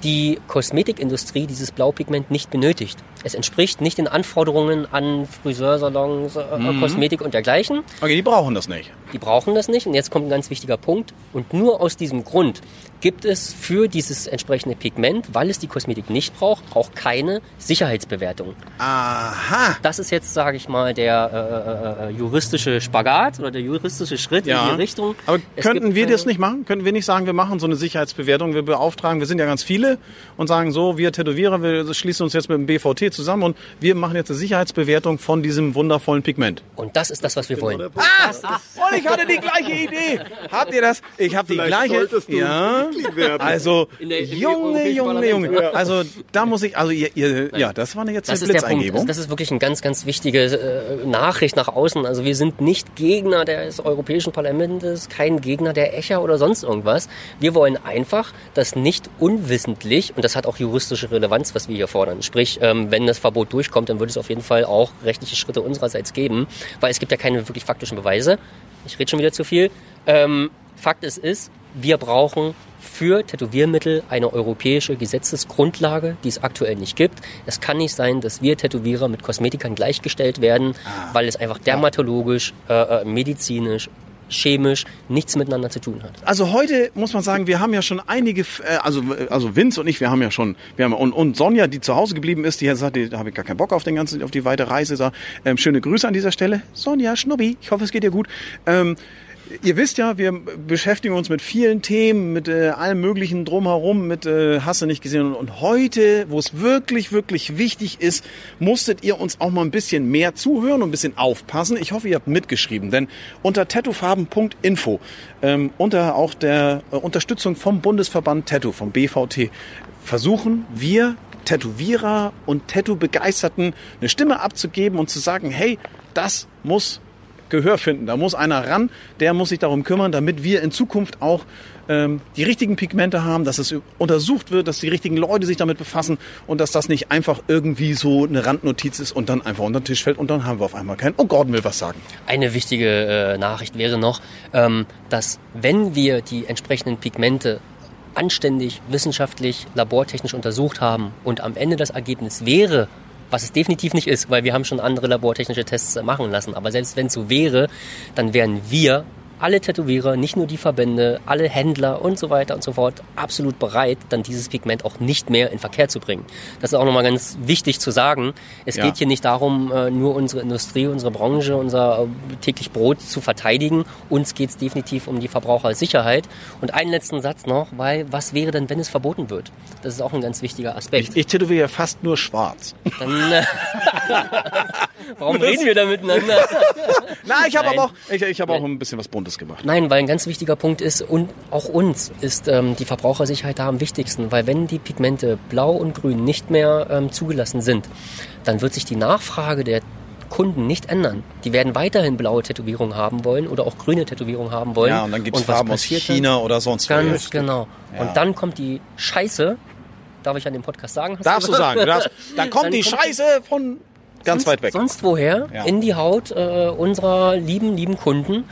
die Kosmetikindustrie dieses Blaupigment nicht benötigt. Es entspricht nicht den Anforderungen an Friseursalons, äh, mhm. Kosmetik und dergleichen. Okay, die brauchen das nicht. Die brauchen das nicht. Und jetzt kommt ein ganz wichtiger Punkt. Und nur aus diesem Grund gibt es für dieses entsprechende Pigment, weil es die Kosmetik nicht braucht, auch keine Sicherheitsbewertung. Aha. Das ist jetzt, sage ich mal, der äh, äh, juristische Spagat oder der juristische Schritt ja. in die Richtung. Aber es könnten wir das nicht machen? Könnten wir nicht sagen, wir machen so eine Sicherheitsbewertung, wir beauftragen, wir sind ja ganz viele und sagen so, wir Tätowierer, wir schließen uns jetzt mit dem BVT zusammen und wir machen jetzt eine Sicherheitsbewertung von diesem wundervollen Pigment. Und das ist das, was wir genau wollen. Ah, und ich hatte die gleiche Idee. Habt ihr das? Ich habe die gleiche. Ja. Also Junge, Junge, Junge. Also da muss ich, also ihr, ihr ja, das war eine jetzt das eine Blitzeingebung. Das ist wirklich eine ganz, ganz wichtige äh, Nachricht nach außen. Also wir sind nicht Gegner des Europäischen Parlaments, kein Gegner der ECHA oder sonst irgendwas. Wir wollen einfach, dass nicht unwissentlich und das hat auch juristische Relevanz, was wir hier fordern. Sprich, ähm, wenn das Verbot durchkommt, dann würde es auf jeden Fall auch rechtliche Schritte unsererseits geben, weil es gibt ja keine wirklich faktischen Beweise. Ich rede schon wieder zu viel. Ähm, Fakt ist, ist, wir brauchen für Tätowiermittel eine europäische Gesetzesgrundlage, die es aktuell nicht gibt. Es kann nicht sein, dass wir Tätowierer mit Kosmetikern gleichgestellt werden, ah. weil es einfach dermatologisch, äh, äh medizinisch chemisch nichts miteinander zu tun hat. Also heute muss man sagen, wir haben ja schon einige, äh, also also Vince und ich, wir haben ja schon, wir haben und, und Sonja, die zu Hause geblieben ist, die hat gesagt, da habe ich gar keinen Bock auf den ganzen, auf die weite Reise. Sag, ähm, schöne Grüße an dieser Stelle, Sonja Schnubbi. Ich hoffe, es geht dir gut. Ähm, ihr wisst ja, wir beschäftigen uns mit vielen Themen, mit äh, allem möglichen drumherum, mit äh, hast du nicht gesehen. Und heute, wo es wirklich, wirklich wichtig ist, musstet ihr uns auch mal ein bisschen mehr zuhören und ein bisschen aufpassen. Ich hoffe, ihr habt mitgeschrieben, denn unter tattoofarben.info, ähm, unter auch der äh, Unterstützung vom Bundesverband Tattoo, vom BVT, versuchen wir Tätowierer und Tattoo-Begeisterten eine Stimme abzugeben und zu sagen, hey, das muss Gehör finden. Da muss einer ran, der muss sich darum kümmern, damit wir in Zukunft auch ähm, die richtigen Pigmente haben, dass es untersucht wird, dass die richtigen Leute sich damit befassen und dass das nicht einfach irgendwie so eine Randnotiz ist und dann einfach unter den Tisch fällt und dann haben wir auf einmal keinen. Oh, Gordon will was sagen. Eine wichtige äh, Nachricht wäre noch, ähm, dass wenn wir die entsprechenden Pigmente anständig, wissenschaftlich, labortechnisch untersucht haben und am Ende das Ergebnis wäre, was es definitiv nicht ist, weil wir haben schon andere labortechnische Tests machen lassen, aber selbst wenn es so wäre, dann wären wir alle Tätowierer, nicht nur die Verbände, alle Händler und so weiter und so fort absolut bereit, dann dieses Pigment auch nicht mehr in Verkehr zu bringen. Das ist auch nochmal ganz wichtig zu sagen. Es Ja. geht hier nicht darum, äh, nur unsere Industrie, unsere Branche, unser äh, täglich Brot zu verteidigen. Uns geht es definitiv um die Verbrauchersicherheit. Und einen letzten Satz noch, weil was wäre denn, wenn es verboten wird? Das ist auch ein ganz wichtiger Aspekt. Ich, ich tätowiere ja fast nur schwarz. Dann, äh, warum reden wir da miteinander? Na, ich habe aber auch, ich, ich habe auch ein bisschen was Buntes gemacht. Nein, weil ein ganz wichtiger Punkt ist, und auch uns ist ähm, die Verbrauchersicherheit da am wichtigsten, weil wenn die Pigmente blau und grün nicht mehr ähm, zugelassen sind, dann wird sich die Nachfrage der Kunden nicht ändern. Die werden weiterhin blaue Tätowierungen haben wollen oder auch grüne Tätowierungen haben wollen. Ja, und dann gibt es Farben aus passiert dann? China oder sonst wo. Ganz genau. Ja. Und dann kommt die Scheiße, darf ich an dem Podcast sagen? Darfst du sagen. Du darfst, dann kommt Dann die kommt- Scheiße von ganz sonst, weit weg. Sonst woher Ja. in die Haut äh, unserer lieben, lieben Kunden.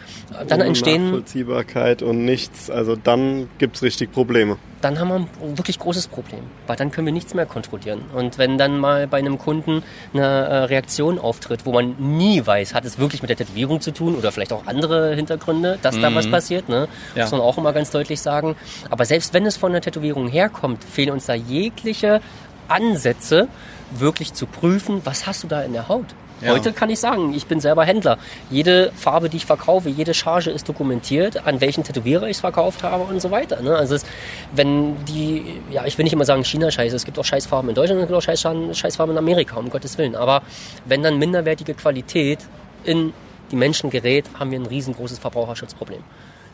Dann Ohne entstehen Nachvollziehbarkeit und nichts. Also dann gibt's richtig Probleme. dann haben wir ein wirklich großes Problem, weil dann können wir nichts mehr kontrollieren. Und wenn dann mal bei einem Kunden eine äh, Reaktion auftritt, wo man nie weiß, hat es wirklich mit der Tätowierung zu tun oder vielleicht auch andere Hintergründe, dass da was passiert, ne? Ja. muss man auch immer ganz deutlich sagen. Aber selbst wenn es von der Tätowierung herkommt, fehlen uns da jegliche Ansätze, wirklich zu prüfen, was hast du da in der Haut. Ja. Heute kann ich sagen, ich bin selber Händler. Jede Farbe, die ich verkaufe, jede Charge ist dokumentiert, an welchen Tätowierer ich es verkauft habe und so weiter. Ne? Also es, wenn die, ja, ich will nicht immer sagen China-Scheiße, es gibt auch Scheißfarben in Deutschland, es gibt auch Scheiß- Scheißfarben in Amerika, um Gottes Willen. Aber wenn dann minderwertige Qualität in die Menschen gerät, haben wir ein riesengroßes Verbraucherschutzproblem.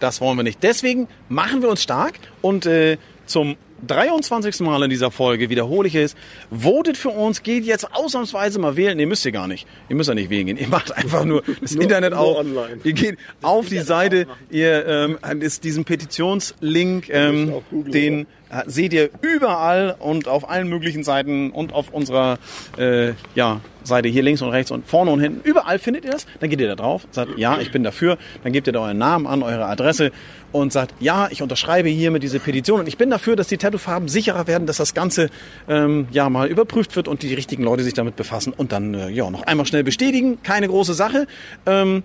Das wollen wir nicht. Deswegen machen wir uns stark und äh, zum 23. Mal in dieser Folge wiederhole ich es. Votet für uns, geht jetzt ausnahmsweise mal wählen. Nee, müsst ihr gar nicht. Ihr müsst ja nicht wählen gehen. Ihr macht einfach nur das Internet nur auf. online. Ihr geht auf die Seite, ihr ähm, ist diesen Petitionslink, ähm, den seht ihr überall und auf allen möglichen Seiten und auf unserer äh, ja, Seite hier links und rechts und vorne und hinten. Überall findet ihr das. Dann geht ihr da drauf, sagt, ja, ich bin dafür. Dann gebt ihr da euren Namen an, eure Adresse und sagt, ja, ich unterschreibe hiermit diese Petition und ich bin dafür, dass die Tattoofarben sicherer werden, dass das Ganze ähm, ja mal überprüft wird und die richtigen Leute sich damit befassen und dann äh, ja noch einmal schnell bestätigen. Keine große Sache. Ähm,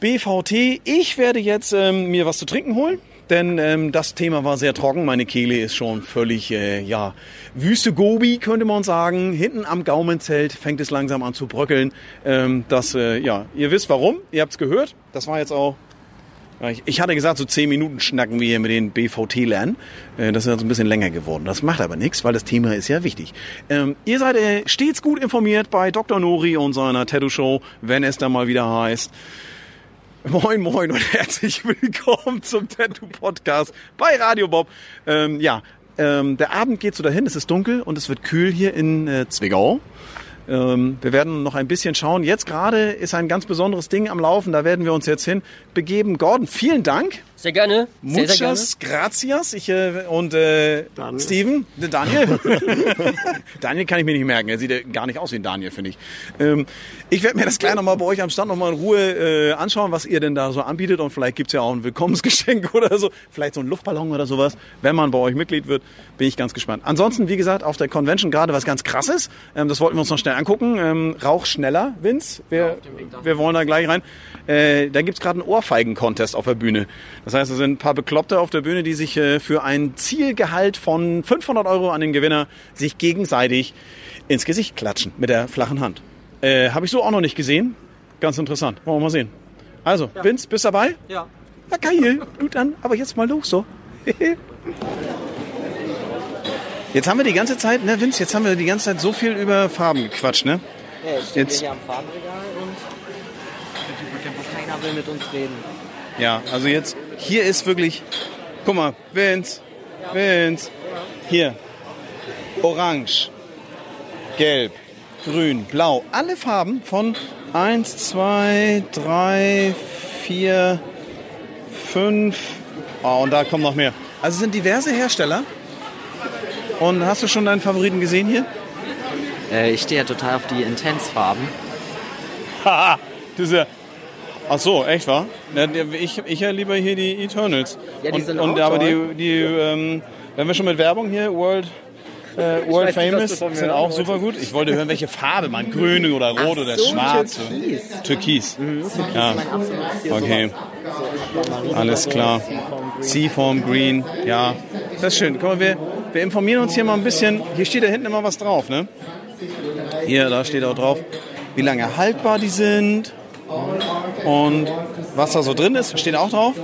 BVT, ich werde jetzt ähm, mir was zu trinken holen. Denn ähm, das Thema war sehr trocken. Meine Kehle ist schon völlig, äh, ja, Wüste Gobi, könnte man sagen. Hinten am Gaumenzelt fängt es langsam an zu bröckeln. Ähm, das, äh, ja, ihr wisst warum. Ihr habt's gehört. Das war jetzt auch Ich, ich hatte gesagt, so zehn Minuten schnacken wir hier mit den BVT-Lern. Äh, das ist jetzt ein bisschen länger geworden. Das macht aber nichts, weil das Thema ist ja wichtig. Ähm, ihr seid äh, stets gut informiert bei Dr. Nori und seiner Tattoo-Show, wenn es dann mal wieder heißt. Moin, moin und herzlich willkommen zum Tattoo-Podcast bei Radio Bob. Ähm, ja, ähm, der Abend geht so dahin, es ist dunkel und es wird kühl hier in äh, Zwickau. Ähm, wir werden noch ein bisschen schauen. Jetzt gerade ist ein ganz besonderes Ding am Laufen, da werden wir uns jetzt hin begeben. Gordon, vielen Dank. Sehr gerne. Sehr, sehr gerne. Muchas gracias. Ich, äh, und äh, Daniel. Steven, der Daniel. Daniel kann ich mir nicht merken. Er sieht ja gar nicht aus wie ein Daniel, finde ich. Ähm, ich werde mir das gleich nochmal bei euch am Stand nochmal in Ruhe äh, anschauen, was ihr denn da so anbietet. Und vielleicht gibt's ja auch ein Willkommensgeschenk oder so. Vielleicht so ein Luftballon oder sowas. Wenn man bei euch Mitglied wird, bin ich ganz gespannt. Ansonsten, wie gesagt, auf der Convention gerade was ganz krasses. Ähm, das wollten wir uns noch schnell angucken. Ähm, Rauch schneller, Vince. Wir, wir wollen da gleich rein. Äh, da gibt's gerade einen Ohrfeigen-Contest auf der Bühne. Das heißt, es sind ein paar Bekloppte auf der Bühne, die sich äh, für ein Zielgehalt von 500 Euro an den Gewinner sich gegenseitig ins Gesicht klatschen mit der flachen Hand. Äh, Habe ich so auch noch nicht gesehen. Ganz interessant. Wollen wir mal sehen. Also, Vince, bist dabei? Ja. Ja, geil. Du dann, aber jetzt mal los so. Jetzt haben wir die ganze Zeit, ne Vince, jetzt haben wir die ganze Zeit so viel über Farben gequatscht, ne? Ja, jetzt Jetzt- stehen wir hier am Farbenregal und keiner will mit uns reden. Ja, also jetzt, hier ist wirklich, guck mal, Vince, Vince, hier, orange, gelb, grün, blau. Alle Farben von 1, 2, 3, 4, 5. Oh, und da kommen noch mehr. Also es sind diverse Hersteller. Und hast du schon deinen Favoriten gesehen hier? Äh, ich stehe ja total auf die Intense-Farben. Haha, diese. Ach so, echt wahr? Ja, ich, ich ja lieber hier die Eternals. Ja, die und, sind und auch aber toll. die, die ähm, wenn wir schon mit Werbung hier, World, äh, World nicht, Famous, mir sind auch super gut. Ich wollte hören, welche Farbe man, grün oder rot oder so, schwarz. Türkis. Türkis. Türkis Ja. Okay. Alles klar. Seaform Green, ja. Das ist schön. Guck mal, wir, wir informieren uns hier mal ein bisschen. Hier steht da hinten immer was drauf, ne? Hier, da steht auch drauf, wie lange haltbar die sind und was da so drin ist, steht auch drauf.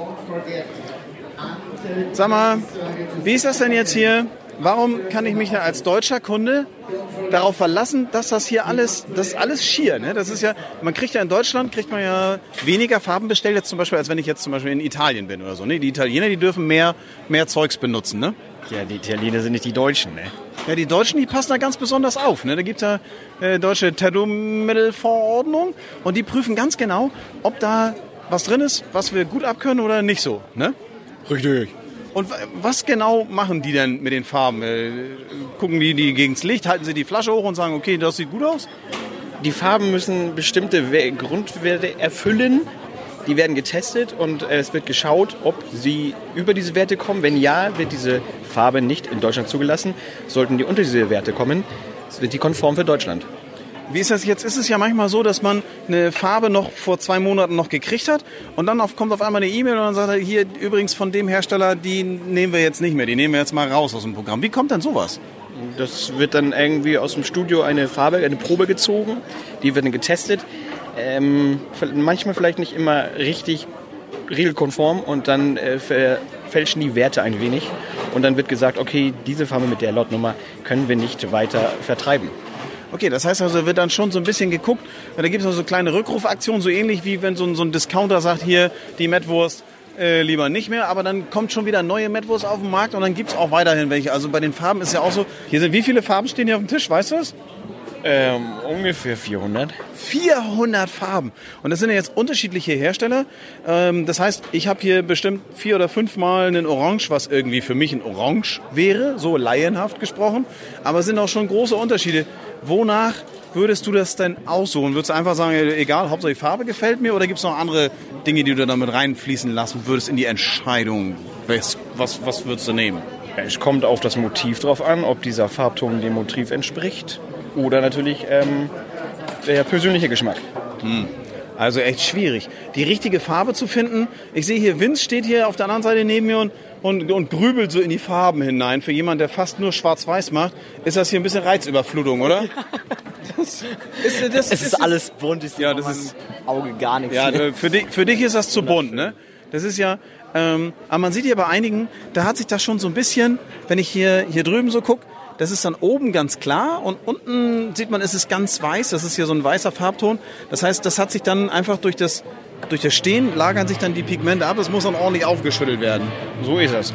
Sag mal, wie ist das denn jetzt hier? Warum kann ich mich denn als deutscher Kunde darauf verlassen, dass das hier alles, das ist alles schier, ne? Das ist ja, man kriegt ja in Deutschland, kriegt man ja weniger Farben bestellt jetzt zum Beispiel, als wenn ich jetzt zum Beispiel in Italien bin oder so, ne? Die Italiener, die dürfen mehr, mehr Zeugs benutzen, ne? Ja, die Italiener sind nicht die Deutschen, ne? Ja, die Deutschen, die passen da ganz besonders auf. Ne? Da gibt es ja äh, deutsche Tattoo-Mittelverordnung und die prüfen ganz genau, ob da was drin ist, was wir gut abkönnen oder nicht so. Ne? Richtig. Und wa- was genau machen die denn mit den Farben? Äh, gucken die die gegens Licht, halten sie die Flasche hoch und sagen, okay, das sieht gut aus? Die Farben müssen bestimmte We- Grundwerte erfüllen. Die werden getestet und äh, es wird geschaut, ob sie über diese Werte kommen. Wenn ja, wird diese Farbe nicht in Deutschland zugelassen. Sollten die unter diese Werte kommen, sind die konform für Deutschland. Wie ist das jetzt? Ist es ja manchmal so, dass man eine Farbe noch vor zwei Monaten noch gekriegt hat und dann auf, kommt auf einmal eine E-Mail und dann sagt er, hier übrigens von dem Hersteller, die nehmen wir jetzt nicht mehr, die nehmen wir jetzt mal raus aus dem Programm. Wie kommt denn sowas? Das wird dann irgendwie aus dem Studio eine Farbe, eine Probe gezogen. Die wird dann getestet. Ähm, manchmal vielleicht nicht immer richtig regelkonform und dann äh, verfälschen die Werte ein wenig. Und dann wird gesagt, okay, diese Farbe mit der Lotnummer können wir nicht weiter vertreiben. Okay, das heißt also, wird dann schon so ein bisschen geguckt. Da gibt es also so kleine Rückrufaktionen, so ähnlich wie wenn so ein, so ein Discounter sagt, hier die Mettwurst äh, lieber nicht mehr, aber dann kommt schon wieder neue Mettwurst auf den Markt und dann gibt es auch weiterhin welche. Also bei den Farben ist ja auch so, hier sind wie viele Farben stehen hier auf dem Tisch, weißt du das? Ähm, ungefähr 400. 400 Farben. Und das sind ja jetzt unterschiedliche Hersteller. Ähm, das heißt, ich habe hier bestimmt vier oder fünfmal einen Orange, was irgendwie für mich ein Orange wäre, so laienhaft gesprochen. Aber es sind auch schon große Unterschiede. Wonach würdest du das denn aussuchen? Würdest du einfach sagen, egal, Hauptsache die Farbe gefällt mir? Oder gibt es noch andere Dinge, die du damit reinfließen lassen würdest in die Entscheidung? Was, was, was würdest du nehmen? Es kommt auf das Motiv drauf an, ob dieser Farbton dem Motiv entspricht. Oder natürlich ähm, der persönliche Geschmack. Also echt schwierig, die richtige Farbe zu finden. Ich sehe hier, Vince steht hier auf der anderen Seite neben mir und, und, und grübelt so in die Farben hinein. Für jemanden, der fast nur schwarz-weiß macht, ist das hier ein bisschen Reizüberflutung, oder? ist, das, Es ist alles bunt, ich Ja, das ist- Auge gar nichts. Ja, für dich, für dich ist das zu bunt, ne? Das ist ja, ähm, aber man sieht hier bei einigen, da hat sich das schon so ein bisschen, wenn ich hier, hier drüben so gucke, das ist dann oben ganz klar und unten sieht man, ist es ganz weiß. Das ist hier so ein weißer Farbton. Das heißt, das hat sich dann einfach durch das, durch das Stehen lagern sich dann die Pigmente ab. Das muss dann ordentlich aufgeschüttelt werden. So ist es.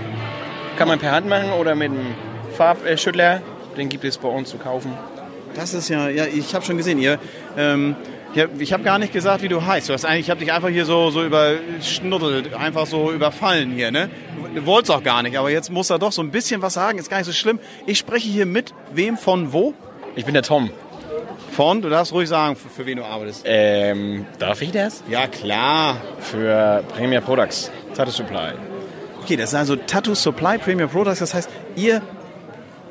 Kann man per Hand machen oder mit einem Farbschüttler. Den gibt es bei uns zu kaufen. Das ist ja, ja, ich habe schon gesehen, ihr, ähm, ja, ich habe gar nicht gesagt, wie du heißt. Du hast eigentlich, ich habe dich einfach hier so, so überschnuddelt, einfach so überfallen hier, ne? Du wolltest auch gar nicht, aber jetzt muss er doch so ein bisschen was sagen, ist gar nicht so schlimm. Ich spreche hier mit wem von wo? Ich bin der Tom. Von, du darfst ruhig sagen, für, für wen du arbeitest. Ähm, darf ich das? Ja, klar. Für Premier Products. Tattoo Supply. Okay, das ist also Tattoo Supply Premier Products, das heißt, ihr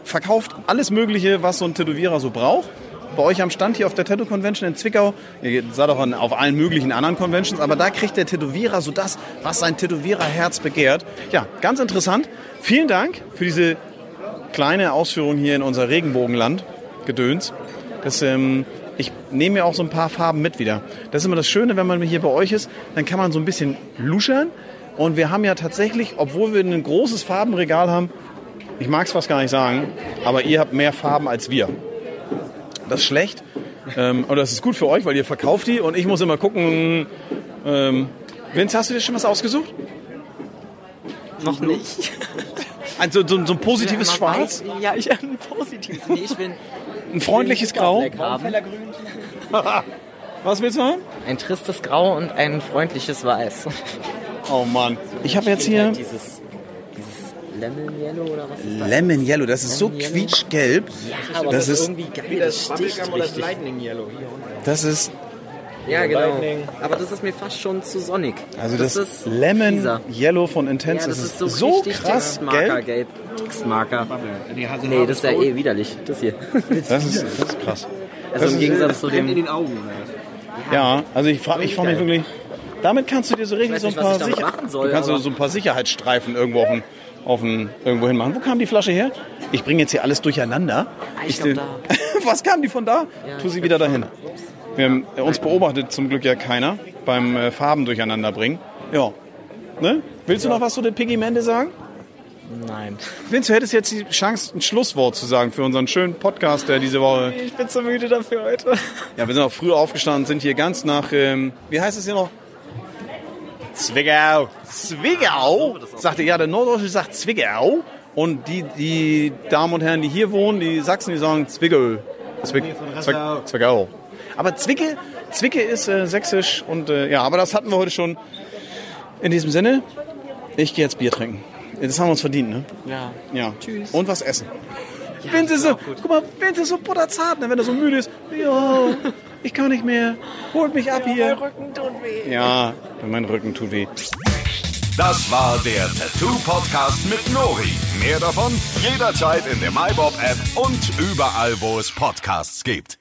verkauft alles Mögliche, was so ein Tätowierer so braucht. Bei euch am Stand hier auf der Tattoo Convention in Zwickau, ihr seid auch auf allen möglichen anderen Conventions, aber da kriegt der Tätowierer so das, was sein Tätowiererherz begehrt. Ja, ganz interessant. Vielen Dank für diese kleine Ausführung hier in unser Regenbogenland, Gedöns. Das, ähm, ich nehme mir auch so ein paar Farben mit wieder. Das ist immer das Schöne, wenn man hier bei euch ist, dann kann man so ein bisschen luschern. Und wir haben ja tatsächlich, obwohl wir ein großes Farbenregal haben, ich mag es fast gar nicht sagen, aber ihr habt mehr Farben als wir. Das ist schlecht. Ähm, und das ist gut für euch, weil ihr verkauft die und ich muss immer gucken. Ähm, Vince, hast du dir schon was ausgesucht? Noch nicht. Ein, so, so, so ein positives Schwarz? weiß- Ja, ich ein positives. Nee, ich bin Ein freundliches Grau. Was willst du haben? Ein tristes Grau und ein freundliches Weiß. Oh Mann. Ich habe jetzt hier dieses Lemon Yellow oder was ist das? Lemon Yellow. Das ist so Lemon Yellow. quietschgelb. Ja, aber Das das, ist irgendwie geil. Das sticht richtig. Lightning Yellow hier unten. Das ist Ja, genau. Aber das ist mir fast schon zu sonnig. also das, ist Lemon fieser. Yellow von Ja, Intense. das das ist so, so krass Textmarker, gelb. gelb. Textmarker. Nee, das ist ja eh widerlich. Das hier. Das ist, das ist krass. Also im Gegensatz zu dem... in den Augen. Ja, also ich frage ich frag mich wirklich, damit kannst du dir so richtig so ein paar Sicher machen soll, du kannst so, so ein paar Sicherheitsstreifen irgendwo auf auf ein, irgendwo hin machen. Wo kam die Flasche her? Ich bringe jetzt hier alles durcheinander. Ah, ich glaub, Was kam die von da? Ja, tu ich sie wieder dahin. haben, äh, uns beobachtet zum Glück ja keiner beim äh, Farben durcheinander bringen. Ja. Ne? Willst du noch was zu den Pigmente sagen? Nein. Vince, du hättest jetzt die Chance, ein Schlusswort zu sagen für unseren schönen Podcast, der diese Woche. Ich bin zu müde dafür heute. Ja, wir sind auch früh aufgestanden, sind hier ganz nach, ähm, wie heißt es hier noch? Zwickau. Zwickau? Sagte, ja, der Norddeutsche sagt Zwickau. Und die, die Damen und Herren, die hier wohnen, die Sachsen, die sagen Zwickau. Zwick, Zwick, Zwickau. Aber Zwicke, Zwicke ist äh, sächsisch und äh, ja, aber das hatten wir heute schon. In diesem Sinne, ich gehe jetzt Bier trinken. Das haben wir uns verdient, ne? Ja. Ja. Tschüss. Und was essen. Vince ist so, guck mal, Vince ist so butterzart, ne, wenn er so müde ist. Ja, ich kann nicht mehr. Holt mich ab hier. Mein Rücken tut weh. Ja, mein Rücken tut weh. Das war der Tattoo Podcast mit Nori. Mehr davon jederzeit in der MyBob App und überall, wo es Podcasts gibt.